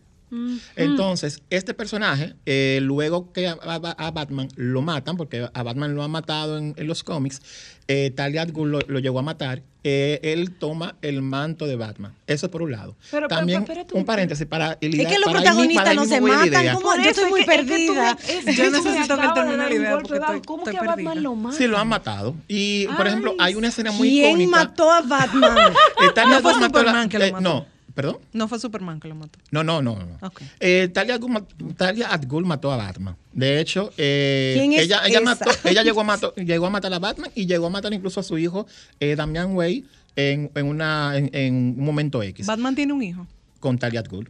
Entonces, este personaje, eh, luego que a, a- a Batman lo matan, porque a Batman lo han matado en, en los cómics, eh, Talia al Ghul lo, lo llegó a matar, eh, él toma el manto de Batman. Eso por un lado. Pero, pero, También, pero, espérate un paréntesis para... Es que los protagonistas no se matan. idea. ¿Cómo? Yo estoy muy perdida. Yo necesito que él termine la idea porque estoy, ¿Cómo estoy que a Batman lo matan? Sí, lo han matado. Y, por ejemplo, hay una escena muy ¿Quién icónica. mató a Batman? Talia No fue Superman que lo eh, mató. No, ¿perdón? No fue Superman que lo mató. No, no, no. no. Ok. Eh, Talia, al Ghul ma- Talia al Ghul mató a Batman. De hecho, eh, ¿Quién es ella, ella, esa? mató, ella llegó, a matar, *laughs* llegó a matar a Batman y llegó a matar incluso a su hijo, eh, Damian Wayne, en, en una, en, en un momento X, Batman tiene un hijo. con Talia al Ghul.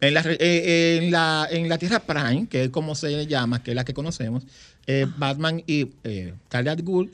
En la, eh, en, la, en la Tierra Prime, que es como se llama, que es la que conocemos, eh, Batman y eh, Talia al Ghul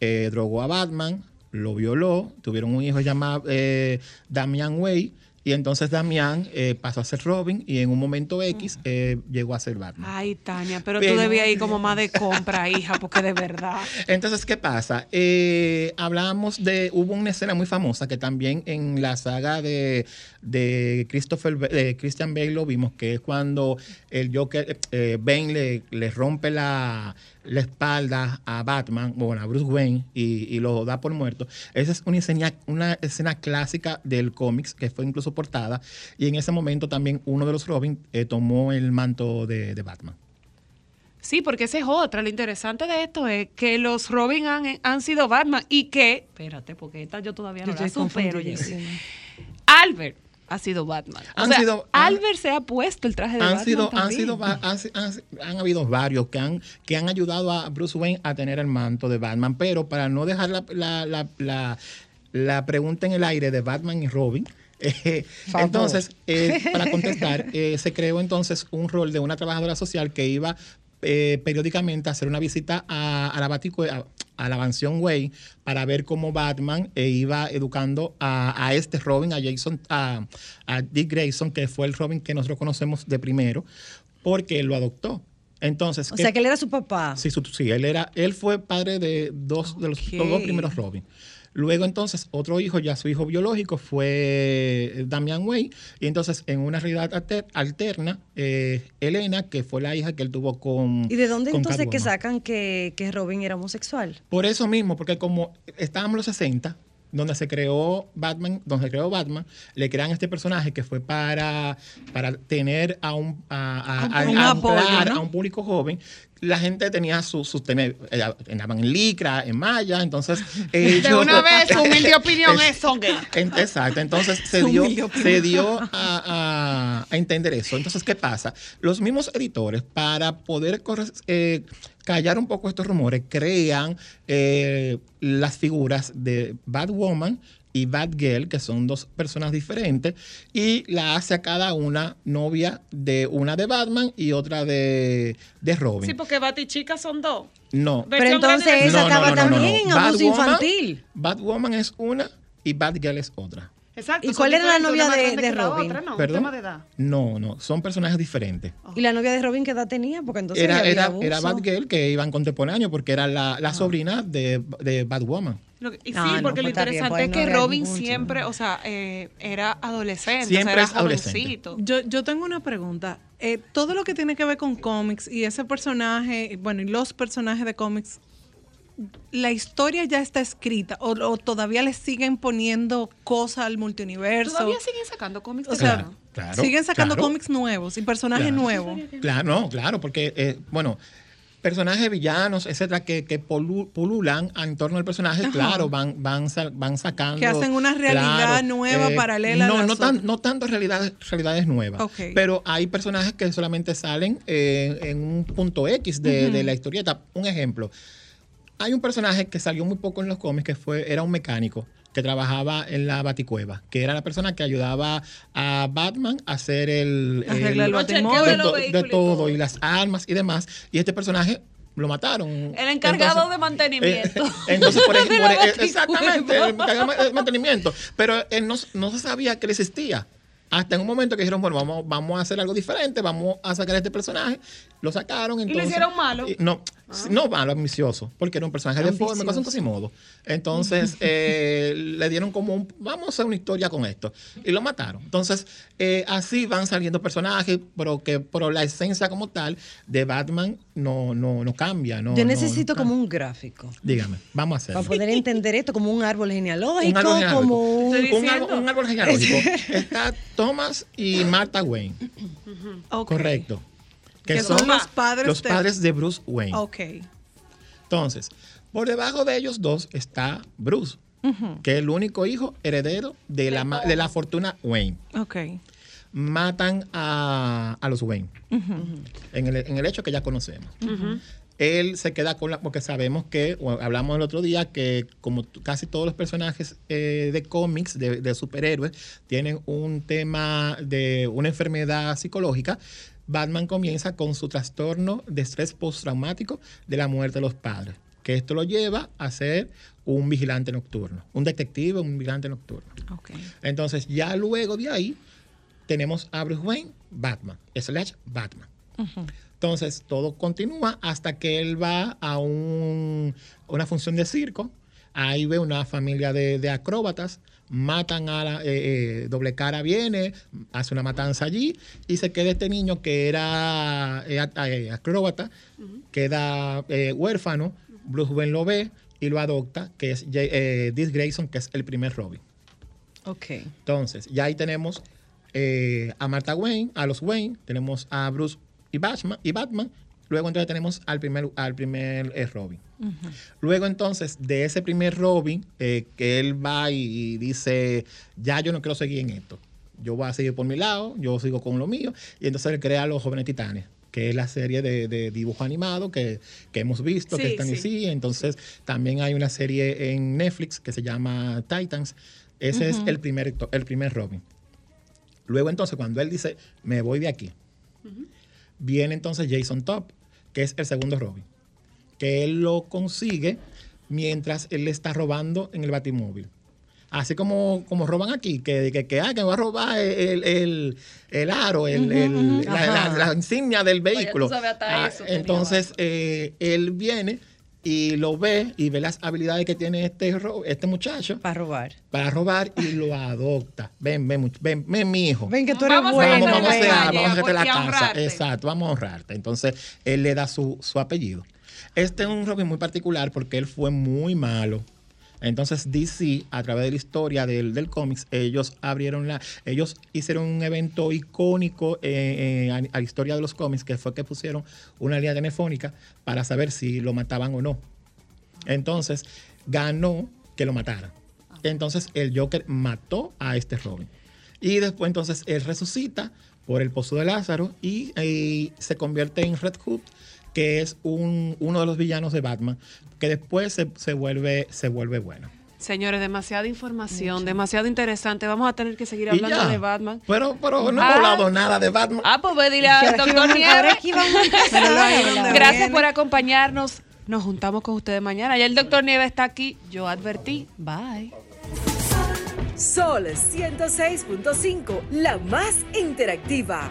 eh, drogó a Batman, lo violó, tuvieron un hijo llamado eh, Damian Wayne, y entonces Damian eh, pasó a ser Robin y en un momento X eh, llegó a ser Batman. Ay, Tania, pero Pero- tú debías ir como *laughs* más de compra, hija, porque de verdad. Entonces, ¿qué pasa? Eh, hablábamos de, hubo una escena muy famosa que también en la saga de, de Christopher, de Christian Bale lo vimos, que es cuando el Joker, eh, Bane le, le rompe la, la espalda a Batman, bueno, a Bruce Wayne, y, y lo da por muerto. Esa es una escena, una escena clásica del cómics, que fue incluso portada, y en ese momento también uno de los Robin eh, tomó el manto de, de Batman. Sí, porque esa es otra. Lo interesante de esto es que los Robin han, han sido Batman y que. Espérate, porque esta yo todavía no Yo la supero. Albert ha sido Batman. O Han sea, sido- han- Albert se ha puesto el traje de han Batman. sido, han sido, habido varios que han, que han ayudado a Bruce Wayne a tener el manto de Batman, pero para no dejar la, la, la, la- la pregunta en el aire de Batman y Robin, *laughs* eh, entonces, eh, para *laughs* contestar, eh, se creó entonces un rol de una trabajadora social que iba eh, periódicamente hacer una visita a, a la Baticue- a, a la mansión Wayne para ver cómo Batman eh, iba educando a, a este Robin, a Jason, a, a Dick Grayson, que fue el Robin que nosotros conocemos de primero, porque él lo adoptó. Entonces, O ¿qué- sea, que él era su papá. Sí, su- sí, él era, él fue padre de dos de los, los dos primeros Robin. Luego entonces otro hijo, ya su hijo biológico fue Damian Wayne y entonces en una realidad alter- alterna eh, Elena, que fue la hija que él tuvo con ¿Y de dónde entonces que sacan que, que Robin era homosexual? Por eso mismo, porque como estábamos en los 60, donde se creó Batman, donde se creó Batman, le crean este personaje que fue para, para tener a un, a, a- a- Un a un público joven. La gente tenía sus tener, eh, andaban en licra, en malla, entonces *laughs* De una vez, su humilde *laughs* opinión Es- es songue. en- Exacto, entonces *laughs* se Su dio, se dio a, a- a entender eso. Entonces, ¿qué pasa? Los mismos editores, para poder eh, callar un poco estos rumores, crean eh, las figuras de Batwoman y Batgirl, que son dos personas diferentes, y la hace a cada una novia de una de Batman y otra de, de Robin. Sí, porque Bat y Chica son dos. No. Pero entonces esa estaba también en abuso infantil. Batwoman es una y Batgirl es otra. Exacto. ¿Y cuál era la novia de- de Robin? otra, no, ¿Perdón? tema de edad. No, no, son personajes diferentes. ¿Y la novia de Robin qué edad tenía? Porque entonces Era, había era, abuso. era Batgirl que iban contemporáneos porque era la, la sobrina de, de Batwoman. Lo que- y No, sí, no, porque lo pues bien, interesante pues es que Robin mucho. siempre, o sea, eh, era adolescente, Siempre o sea, es era adolescente. jovencito. Yo, yo tengo una pregunta. Eh, todo lo que tiene que ver con cómics y ese personaje, bueno, y los personajes de cómics, ¿la historia ya está escrita o, o todavía le siguen poniendo cosas al multiuniverso? Todavía siguen sacando cómics O sea? Claro, siguen sacando claro. cómics nuevos y personajes Claro. nuevos. Claro, no, claro, porque, eh, bueno, personajes villanos, etcétera, que, que polu- pululan en torno al personaje, Ajá. claro, van, van, van sacando. Que hacen una realidad nueva, paralela a No, las no, tan, no tanto realidades, realidades nuevas. Pero hay personajes que solamente salen eh, en un punto X de, de la historieta. Un ejemplo. Hay un personaje que salió muy poco en los cómics que fue, era un mecánico que trabajaba en la Baticueva, que era la persona que ayudaba a Batman a hacer el, Arreglar el de, batimóvil. de to- todo y las armas y demás. Y este personaje lo mataron. El encargado Entonces, de mantenimiento. eh, entonces, por *laughs* ejemplo, eh, exactamente, el encargado de mantenimiento. Pero él no, no se sabía que él existía. Hasta en un momento que dijeron, bueno, vamos, vamos a hacer algo diferente, vamos a sacar a este personaje. Lo sacaron. ¿Y lo Entonces, hicieron malo? y- No, no malo, ambicioso, porque era un personaje deforme, cosas cosas modo. Entonces, *laughs* eh, le dieron como un, vamos a hacer una historia con esto. Y lo mataron. Entonces, eh, así van saliendo personajes, pero que pero la esencia como tal de Batman no, no, no cambia. No, Yo necesito no- como un gráfico. Dígame, vamos a hacerlo. Para poder entender esto como un árbol genealógico, Un árbol genealógico. como un... Un árbol, un árbol genealógico. *laughs* Está Thomas y Martha Wayne. Correcto. Que, Que son, son los padres los de- padres de Bruce Wayne. Ok. Entonces, por debajo de ellos dos está Bruce, que es el único hijo heredero de la, de la fortuna Wayne. Ok. Matan a, a los Wayne en el, en el hecho que ya conocemos. Él se queda con la, porque sabemos que, o hablamos el otro día, que como casi todos los personajes eh, de cómics, de, de superhéroes, tienen un tema de una enfermedad psicológica, Batman comienza con su trastorno de estrés postraumático de la muerte de los padres, que esto lo lleva a ser un vigilante nocturno, un detective, un vigilante nocturno. Entonces, ya luego de ahí, tenemos a Bruce Wayne, Batman, slash Batman. Entonces, todo continúa hasta que él va a un- una función de circo. Ahí ve una familia de, de acróbatas, matan a la, eh, eh, doble cara viene, hace una matanza allí y se queda este niño que era eh, acróbata, queda huérfano, Bruce Wayne lo ve y lo adopta, que es Dick Grayson, que es el primer Robin. Ok. Entonces, ya ahí tenemos a Martha Wayne, a los Wayne, tenemos a Bruce y Batman, y Batman. Luego entonces tenemos al primer, al primer eh, Robin. Luego entonces, de ese primer Robin, eh, que él va y, dice, ya yo no quiero seguir en esto. Yo voy a seguir por mi lado, yo sigo con lo mío. Y entonces él crea Los Jóvenes Titanes, que es la serie de, de dibujo animado que, que hemos visto, que están sí. así. Entonces también hay una serie en Netflix que se llama Titans. Ese es el primer, el primer Robin. Luego entonces, cuando él dice, me voy de aquí, viene entonces Jason Top, que es el segundo Robin, que él lo consigue mientras él le está robando en el batimóvil. Así como, como roban aquí, que, que, que, ah, que va a robar el, el, el aro, el, la, la- Ajá. la insignia del vehículo. sabes, hasta Ah, eso entonces, eh, él viene y lo ve y ve las habilidades que tiene este, este muchacho. Para robar. Para robar y lo adopta. Ven, ven, ven, ven, mi hijo. Ven que tú eres Vamos a bueno. Vamos, vamos a vamos a hacerte la casa. Exacto, vamos a honrarte. Entonces, él le da su, su apellido. Este es un Robin muy particular porque él fue muy malo. Entonces, DC, a través de la historia del, del cómics, ellos abrieron la. Ellos hicieron un evento icónico eh, eh, a, la historia de los cómics, que fue que pusieron una línea telefónica para saber si lo mataban o no. Entonces, ganó que lo mataran. Entonces, el Joker mató a este Robin. Y después, entonces, él resucita por el pozo de Lázaro y eh, se convierte en Red Hood, que es un- uno de los villanos de Batman, que después se, se vuelve, se vuelve bueno. Señores, demasiada información, demasiado interesante. Vamos a tener que seguir hablando de Batman. Pero, pero no Ah. hemos hablado nada de Batman. Ah, pues ve, dile al doctor Nieves. a a. Gracias por acompañarnos. Nos juntamos con ustedes mañana. Ya el doctor Nieves está aquí. Yo advertí. Bye. Sol 106.5, la más interactiva.